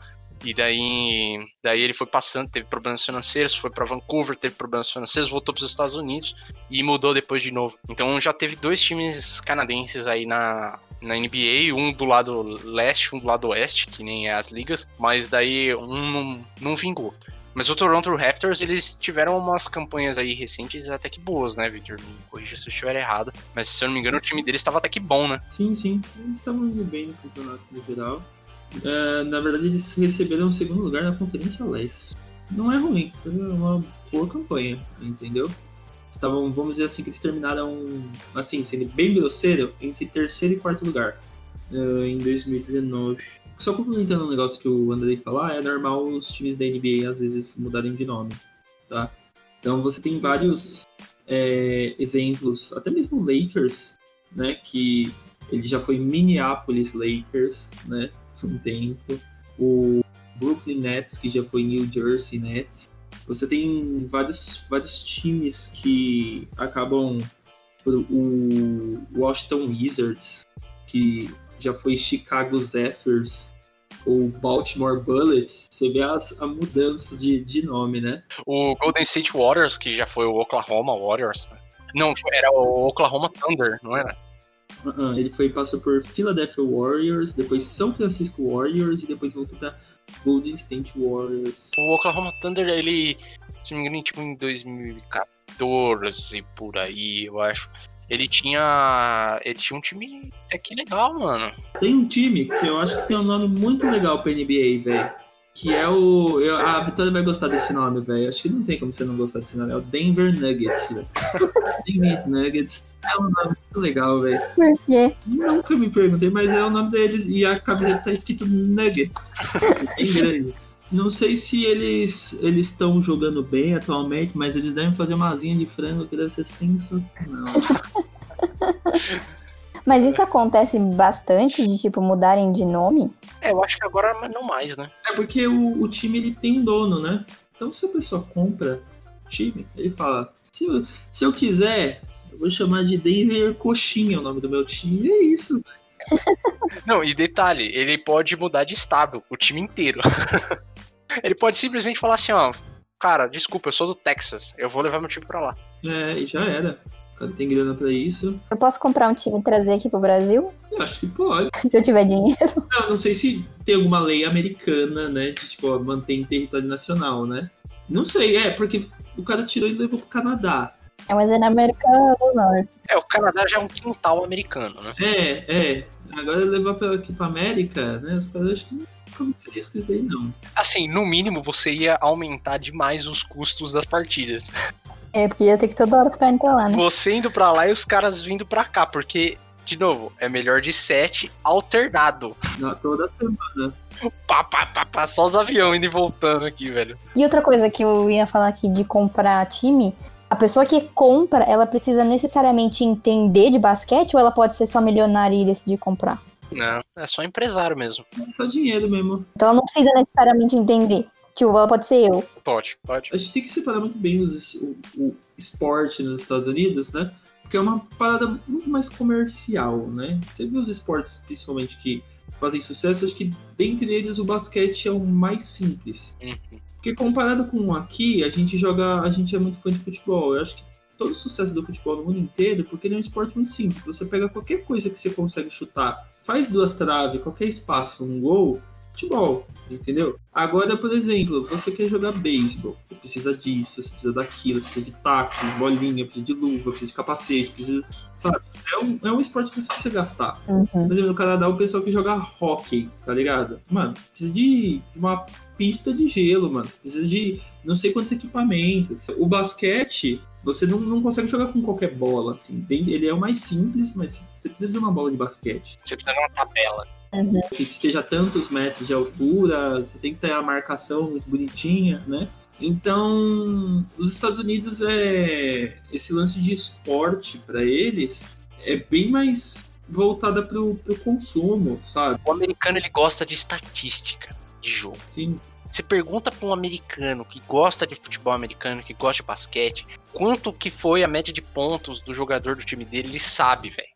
E daí, daí ele foi passando, teve problemas financeiros, foi para Vancouver, teve problemas financeiros, voltou para os Estados Unidos e mudou depois de novo. Então já teve dois times canadenses aí na, na NBA, um do lado leste, um do lado oeste, que nem é as ligas, mas daí um não, não vingou. Mas o Toronto Raptors, eles tiveram umas campanhas aí recentes até que boas, né, Victor? Me corrija se eu estiver errado. Mas se eu não me engano, o time deles estava até que bom, né? Sim, sim. Eles estavam indo bem no campeonato no geral. É, na verdade, eles receberam o segundo lugar na Conferência Leste. Não é ruim, foi uma boa campanha, entendeu? Estavam, vamos dizer assim, que eles terminaram, assim, sendo bem grosseiro, entre terceiro e quarto lugar eh, em 2019. Só complementando um negócio que o Andrei falar, é normal os times da NBA às vezes mudarem de nome, tá? Então você tem vários é, exemplos, até mesmo Lakers, né, que ele já foi Minneapolis Lakers, né, um tempo. O Brooklyn Nets, que já foi New Jersey Nets. Você tem vários, vários times que acabam. O Washington Wizards, que já foi Chicago Zephyrs, ou Baltimore Bullets. Você vê as, as mudanças de, de nome, né? O Golden State Warriors, que já foi o Oklahoma Warriors. né? Não, era o Oklahoma Thunder, não era? Uh-uh, ele foi passou por Philadelphia Warriors, depois São Francisco Warriors e depois voltou para Golden State Warriors. O Oklahoma Thunder, ele, se não me engano, tipo em 2014 por aí, eu acho. Ele tinha. Ele tinha um time até que legal, mano. Tem um time que eu acho que tem um nome muito legal pra NBA, velho. Que é o. eu- a Vitória vai gostar desse nome, velho. Acho que não tem como você não gostar desse nome. É o Denver Nuggets, velho. <laughs> Denver Nuggets é um nome muito legal, velho. Por quê? Nunca me perguntei, mas é o nome deles. E a camiseta tá escrito Nuggets. <laughs> Bem grande. Não sei se eles eles estão jogando bem atualmente, mas eles devem fazer uma asinha de frango que deve ser sensacional. <laughs> Mas isso acontece bastante de, tipo, mudarem de nome? É, eu acho que agora não mais, né? É porque o, o time ele tem um dono, né? Então se a pessoa compra o time, ele fala: se eu, se eu quiser, eu vou chamar de Denver Coxinha o nome do meu time. E é isso. <laughs> Não, e detalhe, ele pode mudar de estado, o time inteiro. <laughs> ele pode simplesmente falar assim, ó, cara, desculpa, eu sou do Texas, eu vou levar meu time pra lá. É, e já era. O cara tem grana pra isso. Eu posso comprar um time e trazer aqui pro Brasil? Eu acho que pode. <laughs> Se eu tiver dinheiro. Não, não sei se tem alguma lei americana, né? Que, tipo, ó, mantém território nacional, né? Não sei, é, porque o cara tirou e levou pro Canadá. É, mas é na América do Norte. É, o Canadá já é um quintal americano, né? É, é. Agora levar pra, aqui pra América, né? Os caras acho que não ficam isso daí, não. Assim, no mínimo você ia aumentar demais os custos das partidas. <laughs> É, porque ia ter que toda hora ficar indo pra lá, né? Você indo pra lá e os caras vindo pra cá, porque, de novo, é melhor de sete alternado. Na- Toda semana. Pá, pá, pá, pá, só os aviões indo e voltando aqui, velho. E outra coisa que eu ia falar aqui de comprar time, a pessoa que compra, ela precisa necessariamente entender de basquete ou ela pode ser só milionária e decidir comprar? Não, é só empresário mesmo. É só dinheiro mesmo. Então ela não precisa necessariamente entender. Tipo, ela pode ser eu. Pode, pode. A gente tem que separar muito bem os- o, o esporte nos Estados Unidos, né? Porque é uma parada muito mais comercial, né? Você vê os esportes, principalmente, que fazem sucesso, acho que dentre eles o basquete é o mais simples. Uhum. Porque comparado com aqui, a gente joga, a gente é muito fã de futebol. Eu acho que todo o sucesso do futebol no mundo inteiro, porque ele é um esporte muito simples. Você pega qualquer coisa que você consegue chutar, faz duas traves, qualquer espaço, um gol, futebol, entendeu? Agora, por exemplo, você quer jogar beisebol, você precisa disso, você precisa daquilo, você precisa de taco, bolinha, precisa de luva, precisa de capacete, precisa, sabe? É um, é um esporte que você precisa gastar. Uhum. Por exemplo, no Canadá, o pessoal que joga hockey, tá ligado? Mano, precisa de uma pista de gelo, mano. Você precisa de não sei quantos equipamentos. O basquete, você não, não consegue jogar com qualquer bola, assim. Ele é o mais simples, mas você precisa de uma bola de basquete. Você precisa de uma tabela. Uhum. Que esteja a tantos metros de altura, você tem que ter a marcação muito bonitinha, né? Então, os Estados Unidos é esse lance de esporte para eles é bem mais voltada pro, pro consumo, sabe? O americano ele gosta de estatística de jogo. Sim, Você pergunta pra um americano que gosta de futebol americano, que gosta de basquete, quanto que foi a média de pontos do jogador do time dele, ele sabe, velho.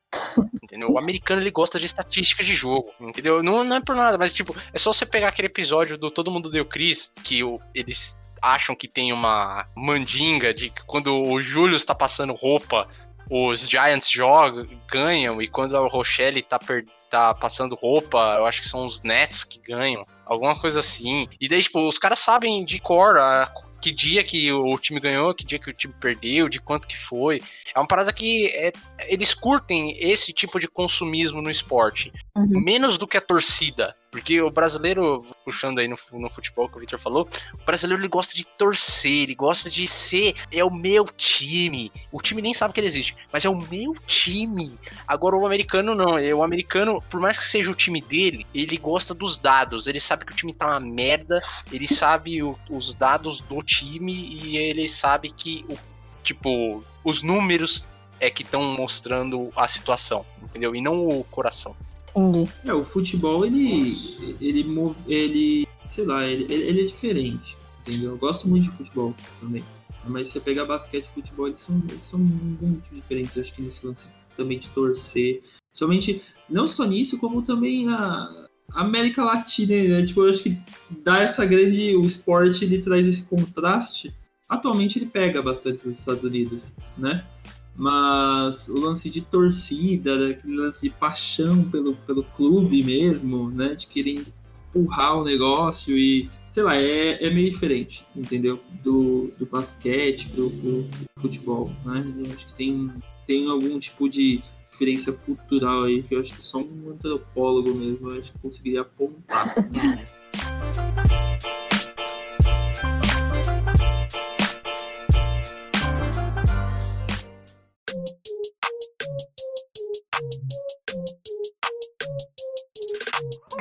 Entendeu? O americano ele gosta de estatística de jogo, entendeu? Não, não é por nada, mas tipo, é só você pegar aquele episódio do Todo Mundo Deu Cris, que o- eles acham que tem uma mandinga de que quando o Júlio está passando roupa, os Giants jogam, ganham, e quando a Rochelle tá, per- tá passando roupa, eu acho que são os Nets que ganham. Alguma coisa assim. E daí, tipo, os caras sabem de cor a- que dia que o time ganhou, que dia que o time perdeu, de quanto que foi. É uma parada que é- eles curtem esse tipo de consumismo no esporte. Uhum. Menos do que a torcida. Porque o brasileiro, puxando aí no, no futebol que o Victor falou, o brasileiro ele gosta de torcer, ele gosta de ser, é o meu time. O time nem sabe que ele existe, mas é o meu time. Agora o americano não, é o americano, por mais que seja o time dele, ele gosta dos dados. Ele sabe que o time tá uma merda, ele sabe o- os dados do time e ele sabe que o tipo os números é que estão mostrando a situação, entendeu? E não o coração. Entendi. É, o futebol, ele. Ele. ele sei lá, ele, ele ele é diferente. Entendeu? Eu gosto muito de futebol também. Mas se você pegar basquete e futebol, eles são, eles são muito diferentes. Acho que nesse lance também de torcer. Somente, não só nisso, como também a a América Latina, né? Tipo, eu acho que dá essa grande. O esporte ele traz esse contraste. Atualmente ele pega bastante os Estados Unidos, né? Mas o lance de torcida, né, aquele lance de paixão pelo, pelo clube mesmo, né? De querer empurrar o negócio e, sei lá, é, é meio diferente, entendeu? Do, do basquete pro, pro futebol, né? Eu acho que tem, tem algum tipo de diferença cultural aí que eu acho que só um antropólogo mesmo eu acho que conseguiria apontar. né? <laughs>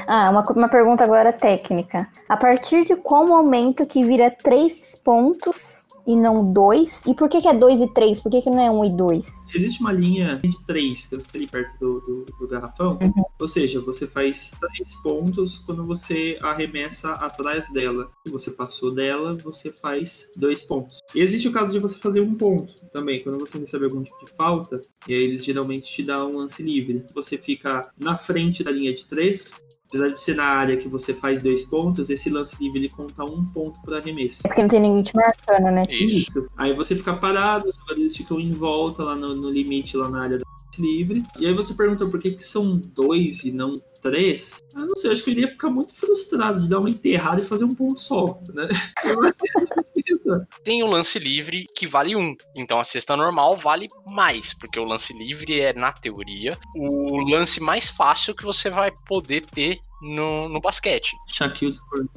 Ah, uma, uma pergunta agora técnica. A partir de qual momento que vira três pontos e não dois? E por que, que é dois e três? Por que, que não é um e dois? Existe uma linha de três, que fica ali perto do, do, do garrafão. Uhum. Ou seja, você faz três pontos quando você arremessa atrás dela. Se você passou dela, você faz dois pontos. E existe o caso de você fazer um ponto também, quando você recebe algum tipo de falta, e aí eles geralmente te dão um lance livre. Você fica na frente da linha de três, apesar de ser na área que você faz dois pontos, esse lance livre ele conta um ponto por arremesso. É porque não tem ninguém te marcando, né? Isso. Isso. Aí você fica parado, os jogadores ficam em volta lá no, no limite, lá na área do lance livre. E aí você pergunta por que, que são dois e não três. Eu não sei, eu acho que eu iria ficar muito frustrado de dar uma enterrada e fazer um ponto só, né? É. Tem o lance livre que vale um. Então a cesta normal vale mais, porque o lance livre é, na teoria, o lance mais fácil que você vai poder ter no, no basquete. <laughs> Shaquille O'Neal.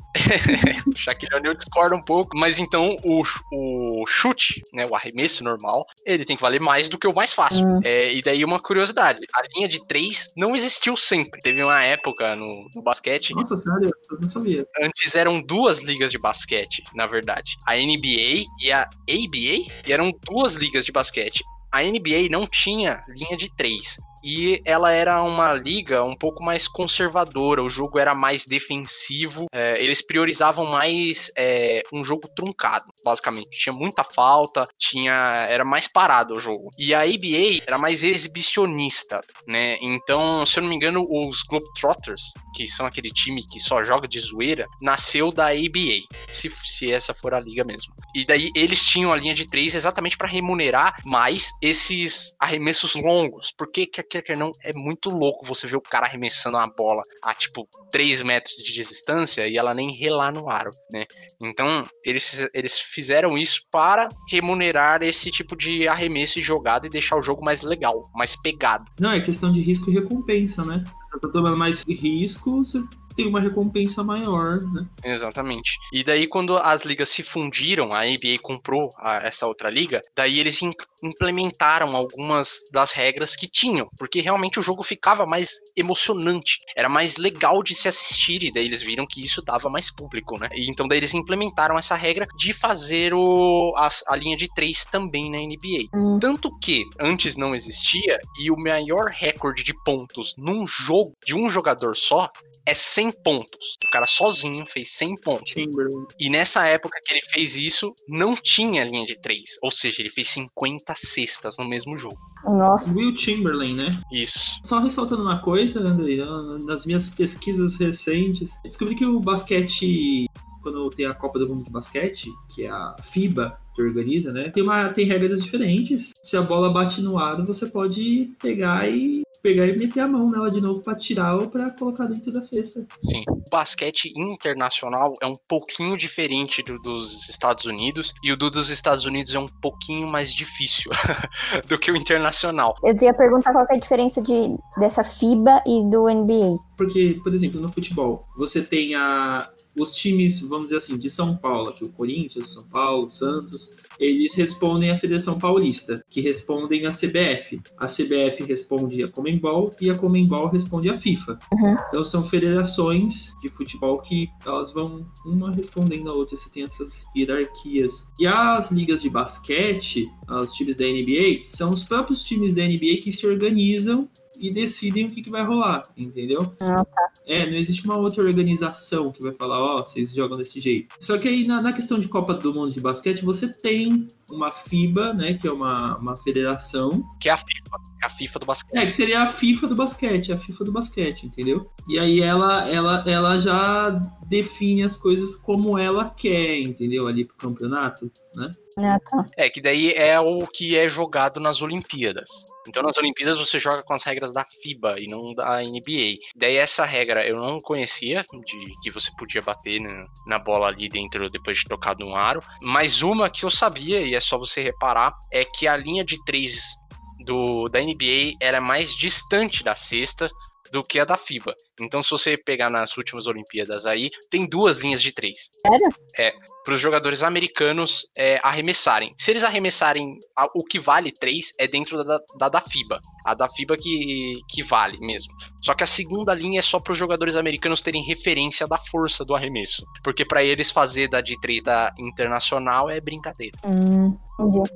O Shaquille O'Neal discorda um pouco, mas então o, o chute, né, o arremesso normal, ele tem que valer mais do que o mais fácil. Hum. É, e daí uma curiosidade, a linha de três não existiu sempre. Teve uma época no, no basquete, Nossa, sério? Eu não sabia. antes eram duas ligas de basquete, na verdade. A NBA e a ABA, e eram duas ligas de basquete. A NBA não tinha linha de três. E ela era uma liga um pouco mais conservadora, o jogo era mais defensivo, é, eles priorizavam mais é, um jogo truncado, basicamente. Tinha muita falta, tinha era mais parado o jogo. E a ABA era mais exibicionista, né? Então, se eu não me engano, os Globetrotters, que são aquele time que só joga de zoeira, nasceu da ABA, se, se essa for a liga mesmo. E daí eles tinham a linha de três exatamente para remunerar mais esses arremessos longos, porque quer quer quer não é muito louco você ver o cara arremessando uma bola a tipo 3 metros de distância e ela nem relar no aro, né? Então, eles, eles fizeram isso para remunerar esse tipo de arremesso e jogada e deixar o jogo mais legal, mais pegado. Não, é questão de risco e recompensa, né? Você tá tomando mais risco, você tem uma recompensa maior, né? Exatamente. E daí, quando as ligas se fundiram, a NBA comprou a- essa outra liga, daí eles in- implementaram algumas das regras que tinham, porque realmente o jogo ficava mais emocionante, era mais legal de se assistir, e daí eles viram que isso dava mais público, né? E então daí eles implementaram essa regra de fazer o, as- a, linha de três também na NBA. Hum. Tanto que antes não existia, e o maior recorde de pontos num jogo de um jogador só é 100 pontos. O cara sozinho fez 100 pontos. Chamberlain. E nessa época que ele fez isso, não tinha linha de 3. Ou seja, ele fez 50 cestas no mesmo jogo. Nossa. Will Chamberlain, né? Isso. Só ressaltando uma coisa, Andrei, nas minhas pesquisas recentes, descobri que o basquete, quando tem a Copa do Mundo de Basquete, que é a FIBA que organiza, né? Tem, uma, tem regras diferentes. Se a bola bate no aro, você pode pegar e pegar e meter a mão nela de novo pra tirar ou pra colocar dentro da cesta. Sim. O basquete internacional é um pouquinho diferente do dos Estados Unidos. E o do dos Estados Unidos é um pouquinho mais difícil <laughs> do que o internacional. Eu ia perguntar qual que é a diferença de, dessa FIBA e do NBA. Porque, por exemplo, no futebol, você tem a, os times, vamos dizer assim, de São Paulo, aqui o Corinthians, São Paulo, Santos, eles respondem à Federação Paulista, que respondem à CBF. A CBF responde à Comembol e a Comembol responde à FIFA. Uhum. Então são federações de futebol que elas vão uma respondendo à outra, você tem essas hierarquias. E as ligas de basquete, os times da NBA, são os próprios times da NBA que se organizam e decidem o que, que vai rolar, entendeu? Ah, É, não existe uma outra organização que vai falar, ó, vocês jogam desse jeito. Só que aí na, na questão de Copa do Mundo de basquete, você tem uma FIBA, né, que é uma, uma federação, Que é a FIFA. É a FIFA do basquete. é, que seria a FIFA do basquete, a FIFA do basquete, entendeu? E aí ela, ela, ela já define as coisas como ela quer, entendeu? Ali pro campeonato, né? Ah, tá. É, que daí é o que é jogado nas Olimpíadas. Então nas Olimpíadas você joga com as regras da FIBA e não da NBA. Daí essa regra eu não conhecia, de que você podia bater na, na bola ali dentro depois de tocar no aro. Mas uma que eu sabia, e é só você reparar, é que a linha de três do, da NBA era mais distante da cesta do que a da FIBA. Então, se você pegar nas últimas Olimpíadas aí, tem duas linhas de três. Sério? É, para os jogadores americanos é, arremessarem. Se eles arremessarem a- o que vale três, é dentro da, da, da FIBA. A da FIBA que, que vale mesmo. Só que a segunda linha é só para os jogadores americanos terem referência da força do arremesso. Porque para eles fazer da de três da internacional é brincadeira. Hum, entendi.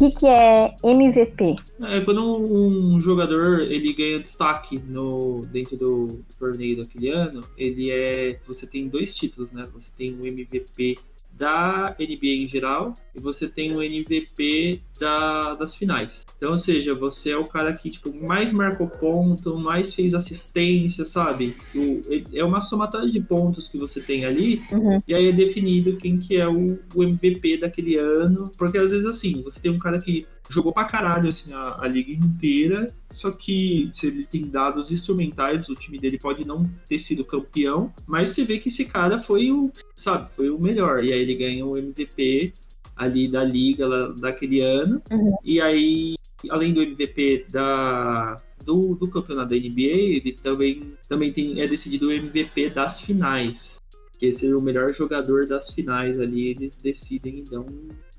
O que, é MVP? É quando um, um jogador ele ganha destaque no, dentro do, do torneio daquele ano, ele é. Você tem dois títulos, né? Você tem o MVP da NBA em geral e você tem o MVP da, das finais. Então, ou seja, você é o cara que tipo, mais marcou ponto, mais fez assistência, sabe? O, é uma somatória de pontos que você tem ali Uhum. e aí é definido quem que é o, o MVP daquele ano. Porque às vezes assim, você tem um cara que jogou pra caralho assim, a, a liga inteira. Só que se ele tem dados instrumentais, o time dele pode não ter sido campeão. Mas você vê que esse cara foi o, sabe, foi o melhor. E aí ele ganha o MVP ali da liga lá, daquele ano. Uhum. E aí, além do MVP da, do, do campeonato da NBA, ele também, também tem, é decidido o MVP das finais. Que ser o melhor jogador das finais ali, eles decidem e dão,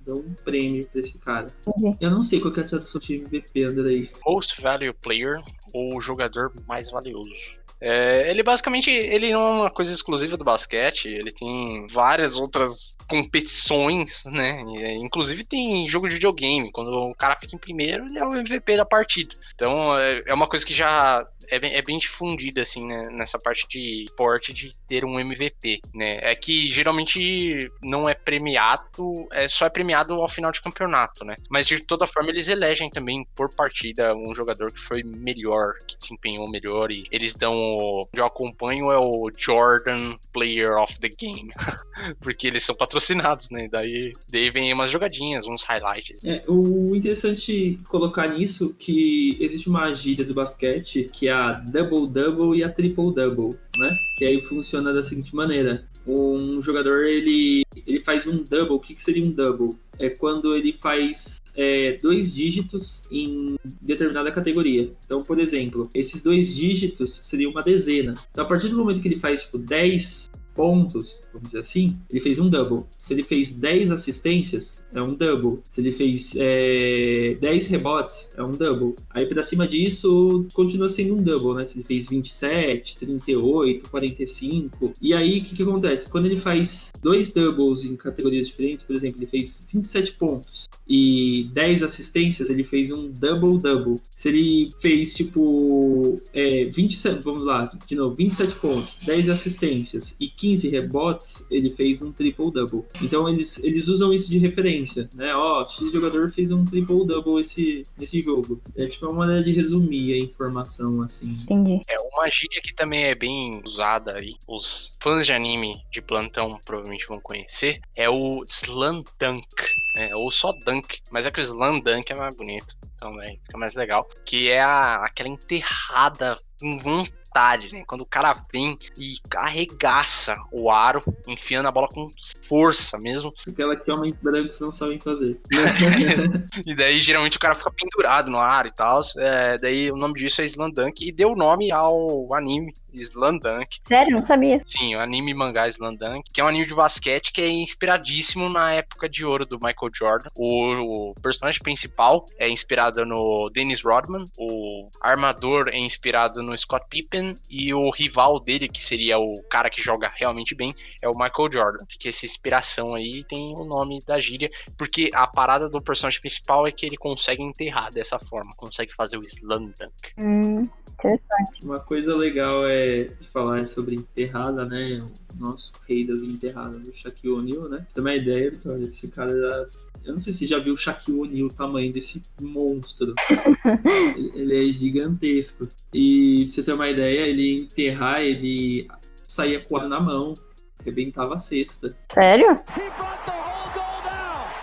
dão um prêmio pra esse cara. Entendi. Eu não sei qual que é a tradução de MVP, Andrei. Most Value Player, ou jogador mais valioso. É, ele basicamente ele não é uma coisa exclusiva do basquete, ele tem várias outras competições, né? É, Inclusive tem jogo de videogame, quando o cara fica em primeiro, ele é o MVP da partida. Então é, é uma coisa que já é bem, é bem difundida assim né, nessa parte de esporte de ter um MVP, né? É que geralmente não é premiado, é só é premiado ao final de campeonato, né? Mas de toda forma eles elegem também por partida um jogador que foi melhor, que desempenhou melhor e eles dão o eu acompanho é o Jordan Player of the Game, <laughs> porque eles são patrocinados, né? Daí, daí vem umas jogadinhas, uns highlights. É, o interessante colocar nisso que existe uma gíria do basquete que é a double-double e a triple-double, né? Que aí funciona da seguinte maneira. Um jogador, ele, ele faz um double. O que, que seria um double? É quando ele faz é, dois dígitos em determinada categoria. Então, por exemplo, esses dois dígitos seriam uma dezena. Então, a partir do momento que ele faz, tipo, 10 pontos, vamos dizer assim, ele fez um double. Se ele fez 10 assistências, é um double. Se ele fez é, 10 rebotes, é um double. Aí pra cima disso, continua sendo um double, né? Se ele fez 27, 38, 45. E aí, o que, que acontece? Quando ele faz dois doubles em categorias diferentes, por exemplo, ele fez 27 pontos e 10 assistências, ele fez um double-double. Se ele fez, tipo, é, 27, vamos lá, de novo, 27 pontos, 10 assistências e 15 rebotes, ele fez um triple-double. Então eles, eles usam isso de referência, né? Ó, X jogador fez um triple-double esse, nesse jogo. É tipo uma maneira de resumir a informação, assim. Entendi. É uma gíria que também é bem usada aí, os fãs de anime de plantão provavelmente vão conhecer, é o Slam Dunk, né? ou só Dunk, mas é que o Slam Dunk é mais bonito também, fica mais legal, que é a, aquela enterrada com vontade, né? Quando o cara vem e arregaça o aro, enfiando a bola com força mesmo, Aquela que homens brancos não sabem fazer. <laughs> e daí geralmente o cara fica pendurado no ar e tal, é, daí o nome disso é Slam Dunk, e deu nome ao anime Slam Dunk, Sério? Não sabia. Sim, o anime mangá Slam Dunk, que é um anime de basquete que é inspiradíssimo na época de ouro do Michael Jordan. O, o personagem principal é inspirado no Dennis Rodman, o armador é inspirado no Scott Pippen e o rival dele, que seria o cara que joga realmente bem, é o Michael Jordan. Que essa inspiração aí tem o nome da gíria, porque a parada do personagem principal é que ele consegue enterrar dessa forma, consegue fazer o Slam Dunk. Hum, interessante. Uma coisa legal é falar sobre enterrada, né? O nosso rei das enterradas, o Shaquille O'Neal, né? Ter uma ideia, Vitória, esse cara era... Eu não sei se você já viu o Shaquille O'Neal, o tamanho desse monstro. <laughs> ele, ele é gigantesco. E pra você ter uma ideia, ele enterrar, ele saía com a na mão, arrebentava a cesta. Sério?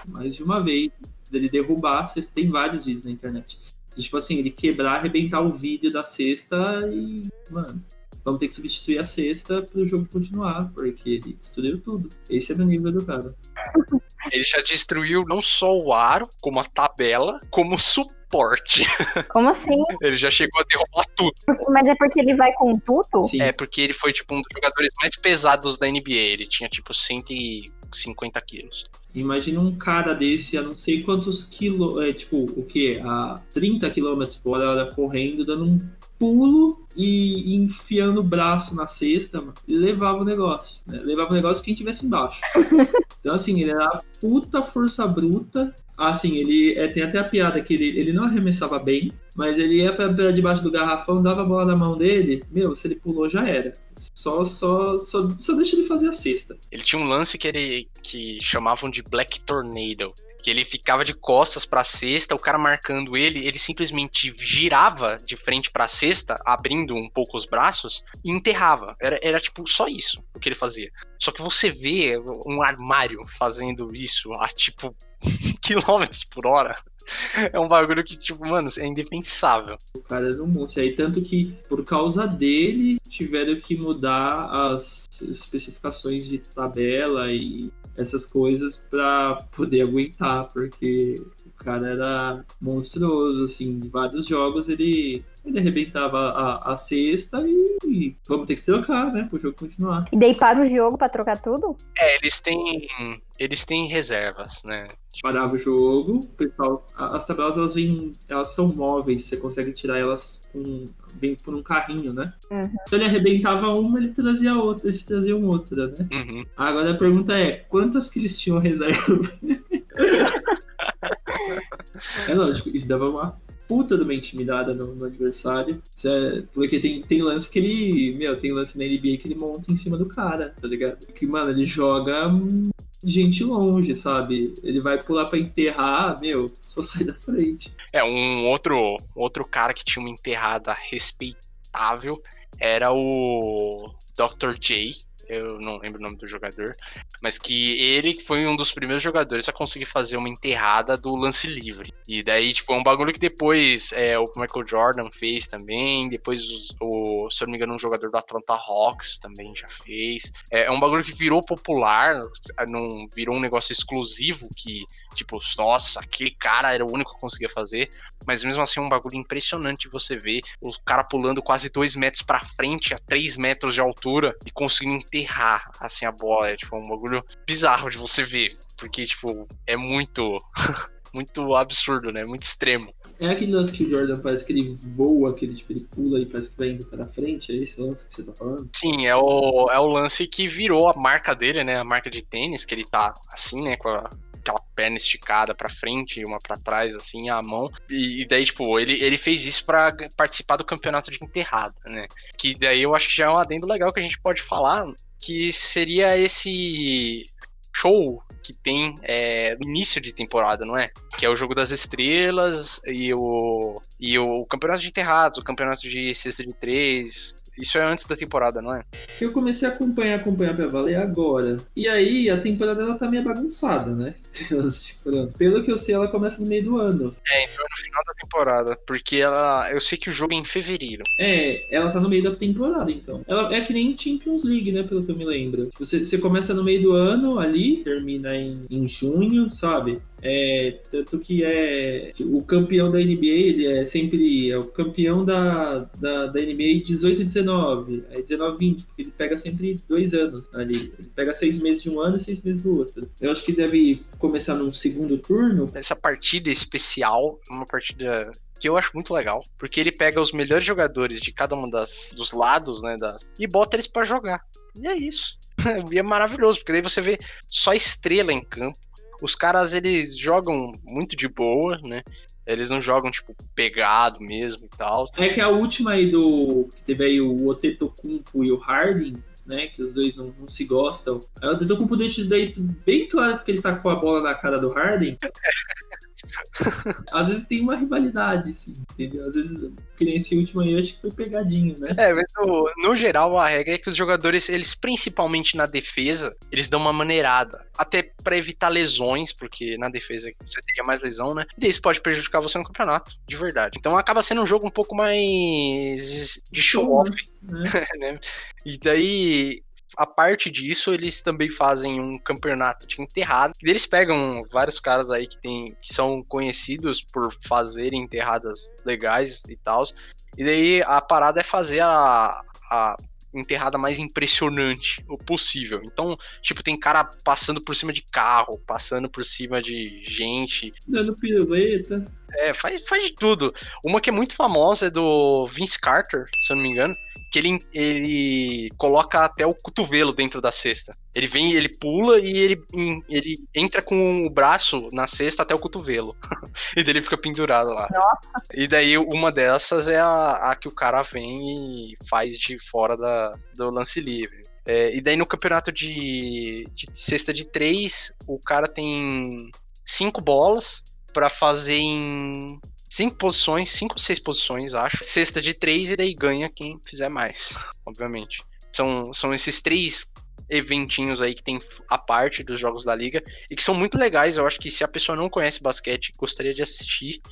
mais de uma vez. Dele derrubar a cesta. Tem vários vídeos na internet. Tipo assim, ele quebrar, arrebentar o vídeo da cesta e. Mano, vamos ter que substituir a cesta para o jogo continuar, porque ele destruiu tudo. Esse é do nível do cara. <laughs> Ele já destruiu não só o aro, como a tabela, como o suporte. Como assim? Ele já chegou a derrubar tudo. Mas é porque ele vai com tudo? Sim. É porque ele foi tipo um dos jogadores mais pesados da NBA. Ele tinha tipo 150 quilos. Imagina um cara desse a não sei quantos quilos, é, tipo, o que? A 30 km por hora correndo, dando um pulo e enfiando o braço na cesta, mano, e levava o negócio. Né? Levava o negócio quem tivesse embaixo. <laughs> então, assim, ele era puta força bruta. Assim, ele é, tem até a piada que ele, ele não arremessava bem, mas ele ia pra, pra debaixo do garrafão, dava a bola na mão dele, meu, se ele pulou já era. Só, só, só, só deixa ele fazer a cesta. Ele tinha um lance que ele que chamavam de Black Tornado. Que ele ficava de costas pra cesta, o cara marcando ele, ele simplesmente girava de frente pra cesta, abrindo um pouco os braços, e enterrava. Era, era tipo só isso o que ele fazia. Só que você vê um armário fazendo isso a tipo <laughs> quilômetros por hora. É um bagulho que, tipo, mano, é indefensável. O cara era um monstro. Aí, tanto que, por causa dele, tiveram que mudar as especificações de tabela e essas coisas para poder aguentar, porque cara era monstruoso, assim, em vários jogos ele, ele arrebentava a, a cesta e vamos ter que trocar, né, pro jogo continuar. E daí para o jogo pra trocar tudo? É, eles têm. Eles têm reservas, né? Parava o jogo, o pessoal, as tabelas elas vêm, elas são móveis, você consegue tirar elas com, vem por um carrinho, né? Uhum. Então ele arrebentava uma, ele trazia outra, eles traziam outra, né? Uhum. Agora a pergunta é, quantas que eles tinham reserva? <laughs> <laughs> é lógico, isso dava uma puta de uma intimidada no, no adversário. É- porque tem, tem lance que ele. Meu, tem lance na NBA que ele monta em cima do cara, tá ligado? Que, mano, ele joga gente longe, sabe? Ele vai pular pra enterrar, meu, só sai da frente. É, um outro, outro cara que tinha uma enterrada respeitável era o Dr. J. Eu não lembro o nome do jogador, mas que ele foi um dos primeiros jogadores a conseguir fazer uma enterrada do lance livre. E daí, tipo, é um bagulho que depois é, o Michael Jordan fez também, depois o, se eu não me engano, um jogador do Atlanta Hawks também já fez. É, é um bagulho que virou popular, não virou um negócio exclusivo que, tipo, nossa, aquele cara era o único que conseguia fazer. Mas mesmo assim é um bagulho impressionante você ver o cara pulando quase dois metros pra frente, a três metros de altura, e conseguindo enterrar assim a bola. É tipo um bagulho bizarro de você ver. Porque, tipo, é muito. <laughs> muito absurdo, né? Muito extremo. É aquele lance que o Jordan parece que ele voa, que ele, tipo, ele pula e parece que vai indo pra frente, é esse lance que você tá falando? Sim, é o, é o lance que virou a marca dele, né? A marca de tênis, que ele tá assim, né? Com a- aquela perna esticada pra frente e uma pra trás, assim, a mão. E, e daí, tipo, ele, ele fez isso pra g- participar do campeonato de enterrada, né? Que daí eu acho que já é um adendo legal que a gente pode falar, que seria esse show que tem é, no início de temporada, não é? Que é o jogo das estrelas e o, e o campeonato de enterrados, o campeonato de cesta de três. Isso é antes da temporada, não é? Eu comecei a acompanhar, acompanhar pra valer agora. E aí, a temporada ela tá meio bagunçada, né? <laughs> Pelo que eu sei, ela começa no meio do ano. É, entrou no final da temporada. Porque ela. Eu sei que o jogo é em fevereiro. É, ela tá no meio da temporada, então. Ela é que nem Champions League, né? Pelo que eu me lembro. Você, você começa no meio do ano ali, termina em, em junho, sabe? É, tanto que é o campeão da NBA, ele é sempre é o campeão da, da, da NBA 18 e 19, é 19 e 20, porque ele pega sempre dois anos ali. Ele pega seis meses de um ano e seis meses do outro. Eu acho que deve começar num segundo turno. Essa partida especial, uma partida que eu acho muito legal, porque ele pega os melhores jogadores de cada um das, dos lados, né, das, e bota eles pra jogar. E é isso. <laughs> E é maravilhoso, porque daí você vê só estrela em campo. Os caras, eles jogam muito de boa, né? Eles não jogam, tipo, pegado mesmo e tal. É que a última aí do. que teve aí o Otetokumpo e o Harding, né? Que os dois não, não se gostam. Aí o Otetokumpo deixa isso daí bem claro porque ele tá com a bola na cara do Harding. <laughs> <laughs> Às vezes tem uma rivalidade, sim, entendeu? Às vezes, que nem esse último aí, eu acho que foi pegadinho, né? É, mas no, no geral a regra é que os jogadores, eles principalmente na defesa, eles dão uma maneirada. Até pra evitar lesões, porque na defesa você teria mais lesão, né? E isso pode prejudicar você no campeonato, de verdade. Então acaba sendo um jogo um pouco mais de show-off, Né? <laughs> né? E daí, a parte disso, eles também fazem um campeonato de enterrada. E Eles pegam vários caras aí que, tem, que são conhecidos por fazerem enterradas legais e tal. E daí a parada é fazer a, a enterrada mais impressionante o possível. Então, tipo, tem cara passando por cima de carro, passando por cima de gente. Dando piruleta. É, faz, faz de tudo. Uma que é muito famosa é do Vince Carter, se eu não me engano. Que ele, ele coloca até o cotovelo dentro da cesta. Ele vem, ele pula e ele, ele entra com o braço na cesta até o cotovelo. <laughs> e daí ele fica pendurado lá. Nossa. E daí uma dessas é a, a que o cara vem e faz de fora da, do lance livre. É, e daí no campeonato de, de cesta de três, o cara tem cinco bolas pra fazer em cinco posições, cinco ou seis posições, acho. Cesta de três e daí ganha quem fizer mais, obviamente. São, são esses três eventinhos aí que tem a parte dos jogos da liga e que são muito legais. Eu acho que se a pessoa não conhece basquete gostaria de assistir,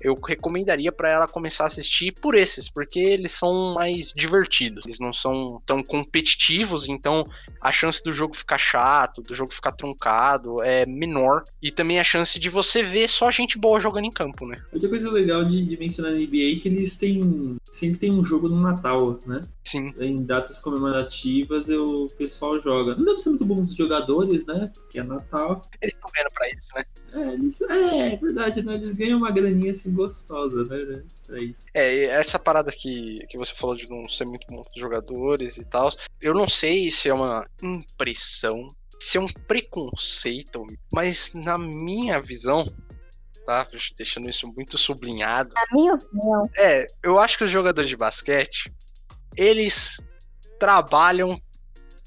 eu recomendaria para ela começar a assistir por esses, porque eles são mais divertidos. Eles não são tão competitivos, então a chance do jogo ficar chato, do jogo ficar truncado é menor. E também a chance de você ver só gente boa jogando em campo, né? Outra coisa legal de, de mencionar na NBA é que eles têm. Sempre tem um jogo no Natal, né? Sim. Em datas comemorativas o pessoal joga. Não deve ser muito bom os jogadores, né? Porque é Natal. Eles estão vendo pra isso, né? É, eles, é, é verdade, né? Eles ganham uma graninha assim gostosa, né? Pra isso. É, essa parada que, que você falou de não ser muito bom com os jogadores e tal, eu não sei se é uma impressão, se é um preconceito, mas na minha visão, tá? Deixando isso muito sublinhado. Na minha opinião. É, eu acho que os jogadores de basquete, eles trabalham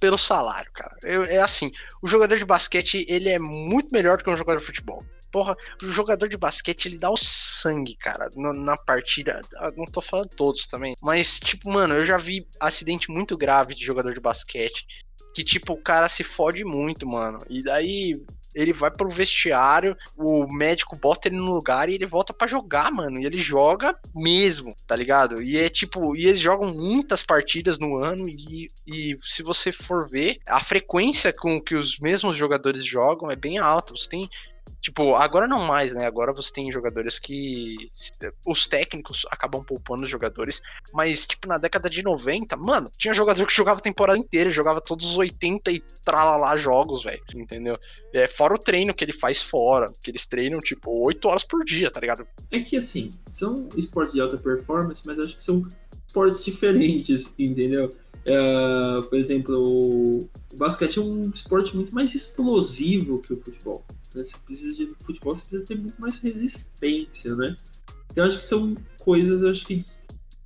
pelo salário, cara. Eu, é assim, o jogador de basquete, ele é muito melhor do que um jogador de futebol. Porra, o jogador de basquete, ele dá o sangue, cara, no- na partida. Ah, Não tô falando todos também. Mas, tipo, mano, eu já vi acidente muito grave de jogador de basquete. Que, tipo, o cara se fode muito, mano. E daí ele vai pro vestiário, o médico bota ele no lugar e ele volta pra jogar, mano. E ele joga mesmo, tá ligado? E é tipo, e eles jogam muitas partidas no ano e, e se você for ver, a frequência com que os mesmos jogadores jogam é bem alta. Você tem Tipo, agora não mais, né? Agora você tem jogadores que. Os técnicos acabam poupando os jogadores. Mas, tipo, na década de 90, mano, tinha jogador que jogava a temporada inteira, jogava todos os 80 e tralalá jogos, velho. Entendeu? É, fora o treino que ele faz fora. Que eles treinam, tipo, 8 horas por dia, tá ligado? É que assim, são esportes de alta performance, mas acho que são esportes diferentes, entendeu? É, por exemplo, o basquete é um esporte muito mais explosivo que o futebol. Né? Você precisa de futebol, você precisa ter muito mais resistência, né? Então acho que são coisas, acho que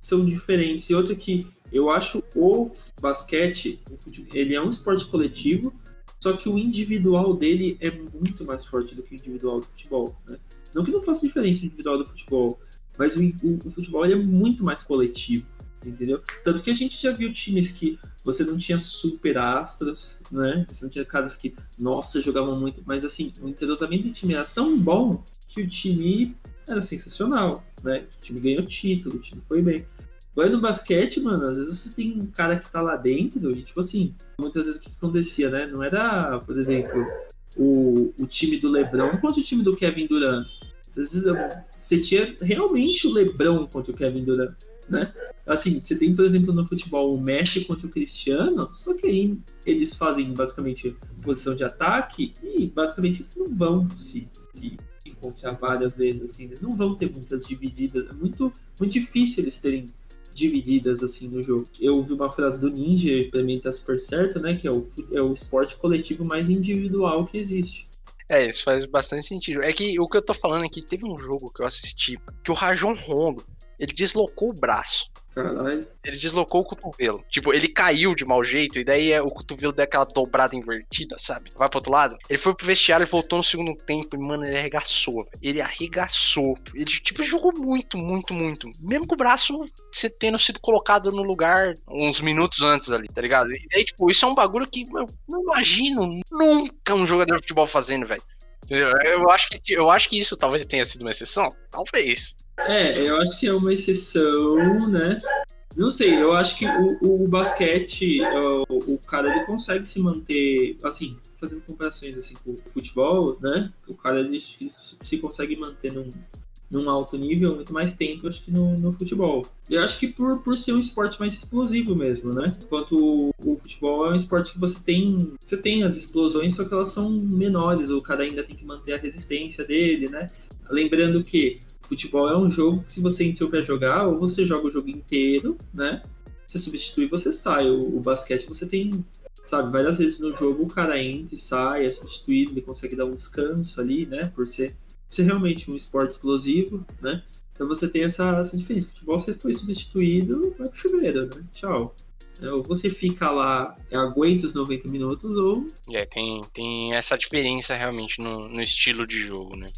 são diferentes. E outra que eu acho o basquete, o fute- ele é um esporte coletivo, só que o individual dele é muito mais forte do que o individual do futebol, né? Não que não faça diferença o individual do futebol, mas o, o- o futebol é muito mais coletivo, entendeu? Tanto que a gente já viu times que você não tinha super astros, né? Você não tinha caras que, nossa, jogavam muito, mas assim, o entrosamento do time era tão bom que o time era sensacional, né? O time ganhou título, o time foi bem. Agora no basquete, mano, às vezes você tem um cara que tá lá dentro e, tipo assim, muitas vezes o que acontecia, né? Não era, por exemplo, o, o time do LeBron contra o time do Kevin Durant. Às vezes você tinha realmente o LeBron contra o Kevin Durant, né? Assim, você tem, por exemplo, no futebol o Messi contra o Cristiano, só que aí eles fazem basicamente posição de ataque e basicamente eles não vão se, se encontrar várias vezes, assim, eles não vão ter muitas divididas. É muito, muito difícil eles terem divididas assim no jogo. Eu ouvi uma frase do Ninja, pra mim tá super certo, né? Que é o, é o esporte coletivo mais individual que existe. É, isso faz bastante sentido. É que o que eu tô falando aqui, teve um jogo que eu assisti que o Rajon Rondo, ele deslocou o braço. Caralho. Ele deslocou o cotovelo. Tipo, ele caiu de mau jeito, e daí é, o cotovelo deu aquela dobrada invertida, sabe? Vai pro outro lado. Ele foi pro vestiário e voltou no segundo tempo, e, mano, ele arregaçou. Ele arregaçou. Ele, tipo, jogou muito, muito, muito. Mesmo com o braço você tendo sido colocado no lugar uns minutos antes ali, tá ligado? E daí, tipo, isso é um bagulho que eu não imagino nunca um jogador de futebol fazendo, velho. Eu acho, que, eu acho que isso talvez tenha sido uma exceção. Talvez. É, eu acho que é uma exceção, né? Não sei, eu acho que o, o basquete, o, o cara ele consegue se manter, assim, fazendo comparações assim com o futebol, né? O cara ele se consegue manter num, num alto nível muito mais tempo, acho que no, no futebol. Eu acho que por, por ser um esporte mais explosivo mesmo, né? Enquanto o, o, futebol é um esporte que você tem, você tem as explosões, só que elas são menores, o cara ainda tem que manter a resistência dele, né? Lembrando que Futebol é um jogo que se você entrou para jogar, ou você joga o jogo inteiro, né? Você substitui, você sai. O, o, basquete você tem, sabe, várias vezes no jogo o cara entra e sai, é substituído, ele consegue dar um descanso ali, né? Por ser, por ser realmente um esporte explosivo, né? Então você tem essa, essa diferença. Futebol você foi substituído, vai pro chuveiro, né? Tchau. É, ou você fica lá, aguenta os 90 minutos, ou. É, tem, tem essa diferença realmente no, no estilo de jogo, né?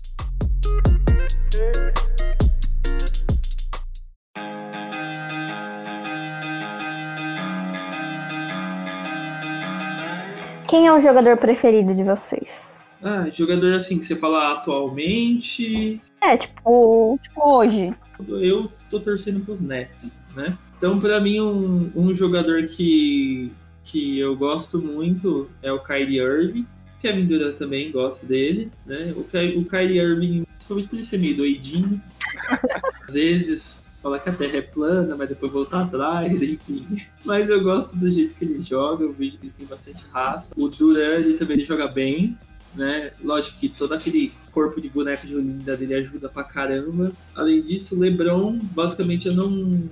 Quem é o jogador preferido de vocês? Ah, jogador assim que você fala atualmente. É, tipo, tipo hoje. Eu tô torcendo pros Nets, né? Então, para mim, um, um jogador que, que eu gosto muito é o Kyrie Irving. Kevin Durant também gosto dele, né? O, o Kyrie Irving, principalmente por ele ser meio doidinho. <laughs> Às vezes falar que a Terra é plana, mas depois voltar atrás, <laughs> enfim. Mas eu gosto do jeito que ele joga, eu vejo que ele tem bastante raça. O Durant ele também ele joga bem, né? Lógico que todo aquele corpo de boneco de Olinda dele ajuda pra caramba. Além disso, o LeBron, basicamente eu não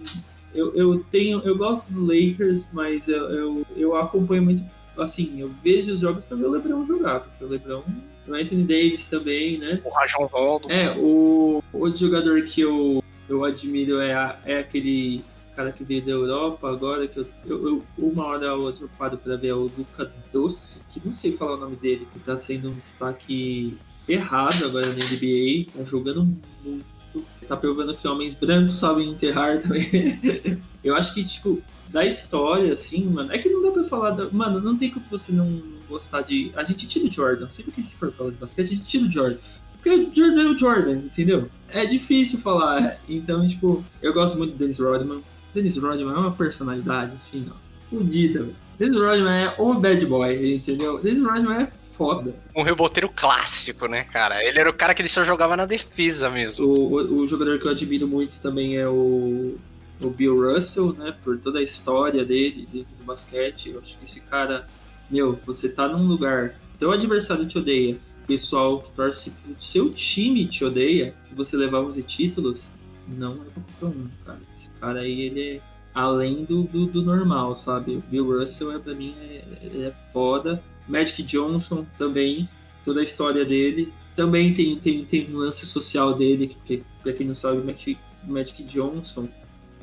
eu, eu tenho eu gosto do Lakers, mas eu, eu, eu acompanho muito assim, eu vejo os jogos para ver o LeBron jogar, porque o LeBron, o Anthony Davis também, né? O Rajon Rondo. É, o outro jogador que eu, eu admiro é, a, é aquele cara que veio da Europa agora, que eu, eu, eu uma hora ou outra eu paro para ver, é o Luca Doce, que não sei falar o nome dele, que está sendo um destaque errado agora na NBA, tá jogando muito, tá provando que homens brancos sabem enterrar <laughs> também. eu acho que, tipo, da história, assim, mano, é que não dá pra falar. Da... Mano, não tem como você não gostar de. A gente tira o Jordan. Sempre que a gente for falar de basquete, a gente tira o Jordan. Porque o Jordan é o Jordan, entendeu? É difícil falar. Então, tipo, eu gosto muito do Dennis Rodman. Dennis Rodman é uma personalidade, assim, ó, fodida, velho. Dennis Rodman é o bad boy, entendeu? Dennis Rodman é foda. Um reboteiro clássico, né, cara? Ele era o cara que ele só jogava na defesa mesmo. O, o, o jogador que eu admiro muito também é o o Bill Russell, né, por toda a história dele dentro do basquete. Eu acho que esse cara, meu, você tá num lugar, teu adversário te odeia, pessoal que torce pro seu time te odeia, e você levar 11 títulos, não é qualquer um, cara. Esse cara aí, ele é além do, do, do normal, sabe? Bill Russell, é, pra mim, é, é foda. Magic Johnson também, toda a história dele. Também tem, tem, tem um lance social dele, que, pra quem não sabe, Magic, Magic Johnson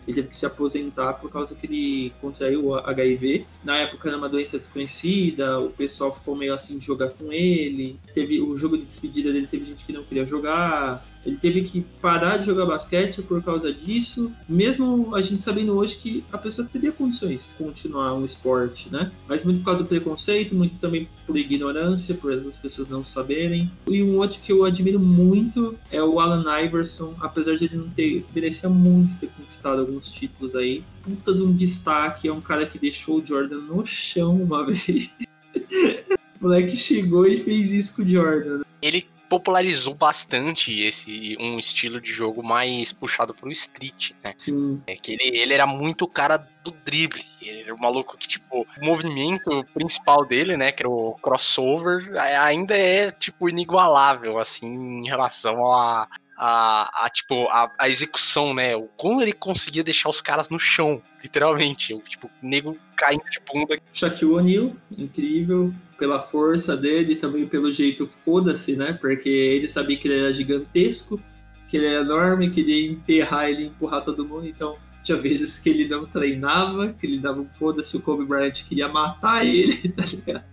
ele teve que se aposentar por causa que ele contraiu HIV. Na época era uma doença desconhecida, o pessoal ficou meio assim de jogar com ele. Teve o jogo de despedida dele, teve gente que não queria jogar. Ele teve que parar de jogar basquete por causa disso, mesmo a gente sabendo hoje que a pessoa teria condições de continuar um esporte, né? Mas muito por causa do preconceito, muito também por ignorância, por as pessoas não saberem. E um outro que eu admiro muito é o Alan Iverson, apesar de ele não ter, merecia muito ter conquistado alguns títulos aí. Puta de um destaque, é um cara que deixou o Jordan no chão uma <laughs> vez. o moleque chegou e fez isso com o Jordan. Ele popularizou bastante esse um estilo de jogo mais puxado pro street, né? Sim. É que ele, ele era muito o cara do drible. Ele era o maluco que, tipo, o movimento principal dele, né, que era o crossover, ainda é, tipo, inigualável, assim, em relação a, a, a, tipo, a, a, execução, né? O como ele conseguia deixar os caras no chão, literalmente. O, tipo, o nego caindo de bunda. Shaquille O'Neal, incrível pela força dele, também pelo jeito foda-se, né? Porque ele sabia que ele era gigantesco, que ele é enorme, queria enterrar ele, empurrar todo mundo, então tinha vezes que ele não treinava, que ele dava um foda-se, o Kobe Bryant queria matar ele, <laughs> tá ligado?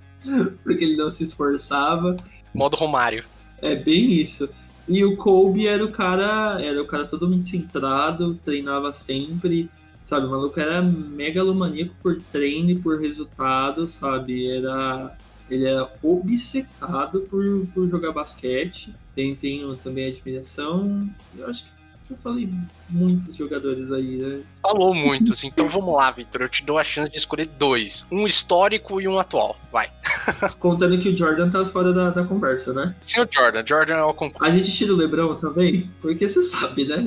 Porque ele não se esforçava. Modo Romário. É bem isso. E o Kobe era o cara, era o cara totalmente centrado, treinava sempre, sabe? O maluco era megalomaníaco por treino e por resultado, sabe? Era ele era obcecado por, por jogar basquete. Tem, tenho também admiração. Eu acho que eu falei muitos jogadores aí, né? Falou muitos, então vamos lá, Vitor. Eu te dou a chance de escolher dois: um histórico e um atual. Vai. <laughs> Contando que o Jordan tá fora da, da conversa, né? Sim, o Jordan. Jordan é o concurso. A gente tira o Lebron também? Porque você sabe, né?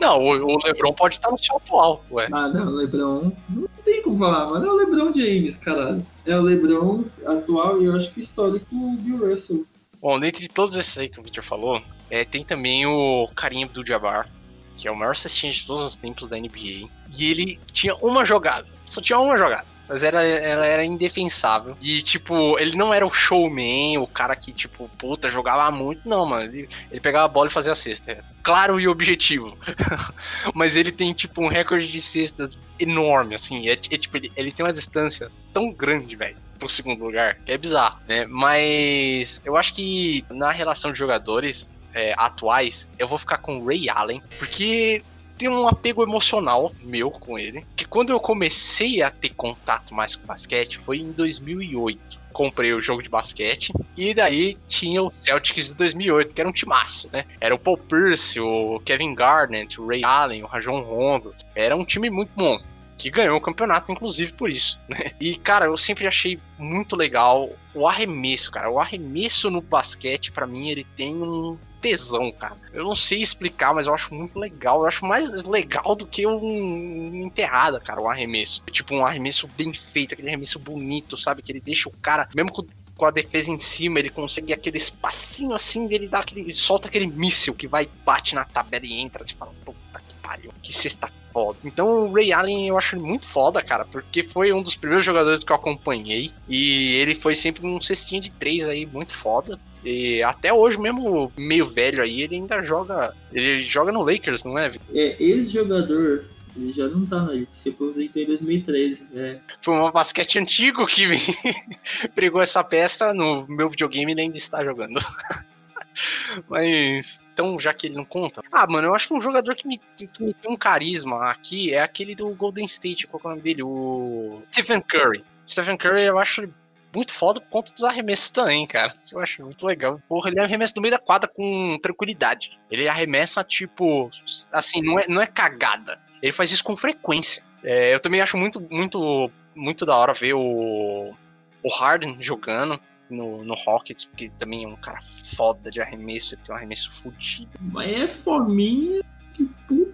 Não, o, o Lebron pode estar no seu atual, ué. Ah, não, o Lebron. Não tem como falar, mano. É o Lebron James, caralho. É o Lebron atual e eu acho que histórico do Russell. Bom, dentre todos esses aí que o Victor falou, é, tem também o Karim Abdul-Jabbar, que é o maior cestinha de todos os tempos da NBA. E ele tinha uma jogada, só tinha uma jogada. Mas era, ela era indefensável. E, tipo, ele não era o showman, o cara que, tipo, puta, jogava muito. Não, mano. Ele, ele pegava a bola e fazia a cesta. Claro e objetivo. <laughs> Mas ele tem, tipo, um recorde de cestas enorme, assim. É, é tipo, ele, ele tem uma distância tão grande, velho pro segundo lugar, que é bizarro, né? Mas eu acho que na relação de jogadores é, atuais, eu vou ficar com o Ray Allen, porque tem um apego emocional meu com ele, que quando eu comecei a ter contato mais com basquete foi em 2008 comprei o jogo de basquete. E daí tinha o Celtics de 2008, que era um timaço, né? Era o Paul Pierce, o Kevin Garnett, o Ray Allen, o Rajon Rondo. Era um time muito bom. Que ganhou o campeonato, inclusive, por isso, né? E, cara, eu sempre achei muito legal o arremesso, cara. O arremesso no basquete, para mim, ele tem um tesão, cara. Eu não sei explicar, mas eu acho muito legal. Eu acho mais legal do que um enterrada, cara, um arremesso. Tipo, um arremesso bem feito, aquele arremesso bonito, sabe? Que ele deixa o cara, mesmo com com a defesa em cima, ele consegue aquele espacinho assim, ele dá aquele. Ele solta aquele míssil que vai, bate na tabela e entra. Você fala, puta que pariu, que cesta foda. Então o Ray Allen eu acho ele muito foda, cara, porque foi um dos primeiros jogadores que eu acompanhei. E ele foi sempre um cestinho de três aí, muito foda. E até hoje, mesmo meio velho aí, ele ainda joga. Ele joga no Lakers, não é? É, ex-jogador. Ele já não tá, ele se aposentou em 2013, né? Foi um basquete antigo que me <laughs> pregou essa peça no meu videogame ele ainda está jogando. <laughs> Mas, então, já que ele não conta. Ah, mano, eu acho que um jogador que me, que me tem um carisma aqui é aquele do Golden State, qual é o nome dele? O Stephen Curry. Stephen Curry, eu acho muito foda por conta dos arremessos também, cara. Eu acho muito legal. Porra, ele arremessa no meio da quadra com tranquilidade. Ele arremessa, tipo, assim, não é, não é cagada. Ele faz isso com frequência. É, eu também acho muito, muito, muito da hora ver o, o Harden jogando no, no Rockets, porque também é um cara foda de arremesso, tem um arremesso fudido. Mas é fominha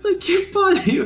puta que pariu.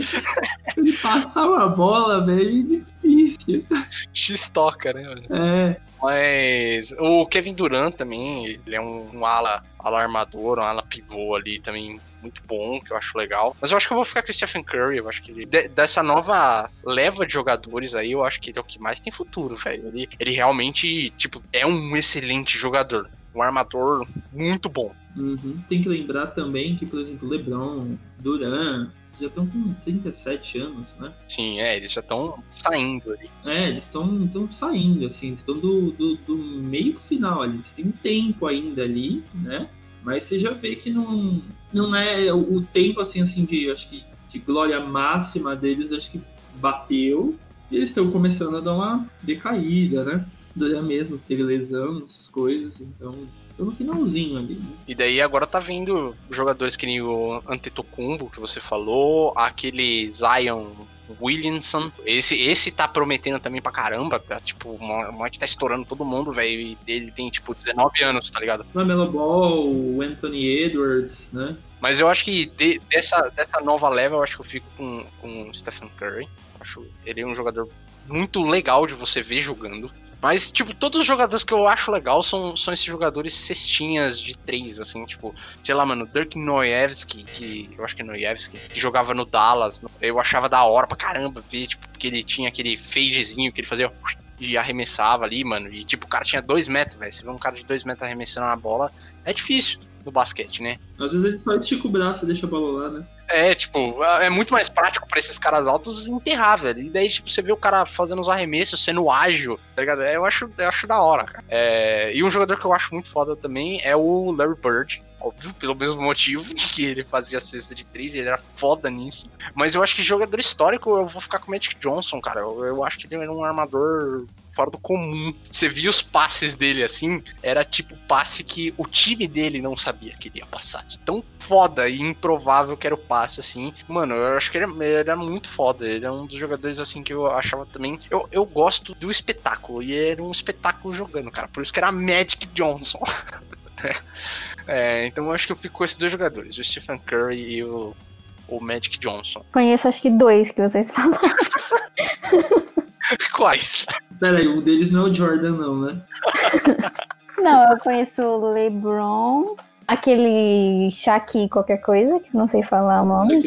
ele passar uma bola, velho, é difícil. X-toca, né? É. Mas o Kevin Durant também, ele é um, um ala, ala armador, um ala pivô ali também muito bom, que eu acho legal. Mas eu acho que eu vou ficar com o Stephen Curry. Eu acho que ele, de, dessa nova leva de jogadores aí, eu acho que ele é o que mais tem futuro, velho. Ele, ele realmente, tipo, é um excelente jogador. Um armador muito bom. Uhum. Tem que lembrar também que, por exemplo, LeBron, Duran, já estão com 37 anos, né? Sim, é, eles já estão saindo ali. É, eles estão saindo, assim, estão do, do, do meio pro final ali, eles têm tempo ainda ali, né? Mas você já vê que não, não é o tempo assim, assim de, acho que de glória máxima deles, acho que bateu. E eles estão começando a dar uma decaída, né? Duran mesmo teve lesão, essas coisas, então tô no finalzinho ali. Né? E daí agora tá vindo jogadores que nem o Antetokounmpo que você falou, aquele Zion Williamson. Esse, esse tá prometendo também pra caramba. Tá, tipo, o moleque tá estourando todo mundo, velho. E ele tem, tipo, 19 anos, tá ligado? Lamelo Ball, o Anthony Edwards, né? Mas eu acho que de, dessa, dessa nova leva, eu acho que eu fico com, com o Stephen Curry. acho ele é um jogador muito legal de você ver jogando. Mas, tipo, todos os jogadores que eu acho legal são, são esses jogadores cestinhas de três, assim, tipo, sei lá, mano, Dirk Noyevsky, que eu acho que é Noyevsky, que jogava no Dallas, eu achava da hora pra caramba ver, tipo, porque ele tinha aquele fadezinho que ele fazia e arremessava ali, mano, e tipo, o cara tinha dois metros, velho, você vê um cara de dois metros arremessando uma bola, é difícil. do basquete, né? Às vezes ele só estica o braço e deixa a bola lá, né? É, tipo, é muito mais prático pra esses caras altos enterrar, velho. E daí, tipo, você vê o cara fazendo os arremessos, sendo ágil, tá ligado? Eu acho, eu acho da hora, cara. É, e um jogador que eu acho muito foda também é o Larry Bird. Óbvio, pelo mesmo motivo de que ele fazia cesta de três, ele era foda nisso. Mas eu acho que jogador histórico, eu vou ficar com o Magic Johnson, cara. Eu, eu acho que ele era um armador fora do comum. Você via os passes dele assim, era tipo passe que o time dele não sabia que ele ia passar. De tão foda e improvável que era o passe, assim. Mano, eu acho que ele, ele era muito foda. Ele é um dos jogadores, assim, que eu achava também. Eu, eu gosto do espetáculo. E era um espetáculo jogando, cara. Por isso que era Magic Johnson. <laughs> é, então eu acho que eu fico com esses dois jogadores, o Stephen Curry e o, o Magic Johnson. Conheço acho que dois que vocês <laughs> falaram. <laughs> Quais? Pera aí, um deles não é o Jordan, não, né? Não, eu conheço o LeBron, aquele Shaq qualquer coisa, que eu não sei falar o nome.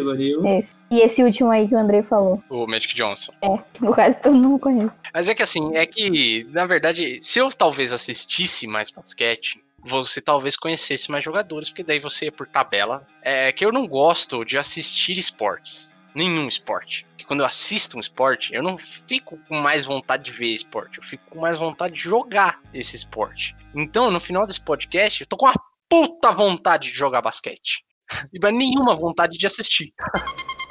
Esse. E esse último aí que o Andrei falou. O Magic Johnson. É, no caso todo mundo conhece. Mas é que assim, é que, na verdade, se eu talvez assistisse mais basquete, você talvez conhecesse mais jogadores, porque daí você ia por tabela. É que eu não gosto de assistir esportes. Nenhum esporte. Que quando eu assisto um esporte, eu não fico com mais vontade de ver esporte. Eu fico com mais vontade de jogar esse esporte. Então, no final desse podcast, eu tô com uma puta vontade de jogar basquete. <laughs> E nenhuma vontade de assistir. <laughs>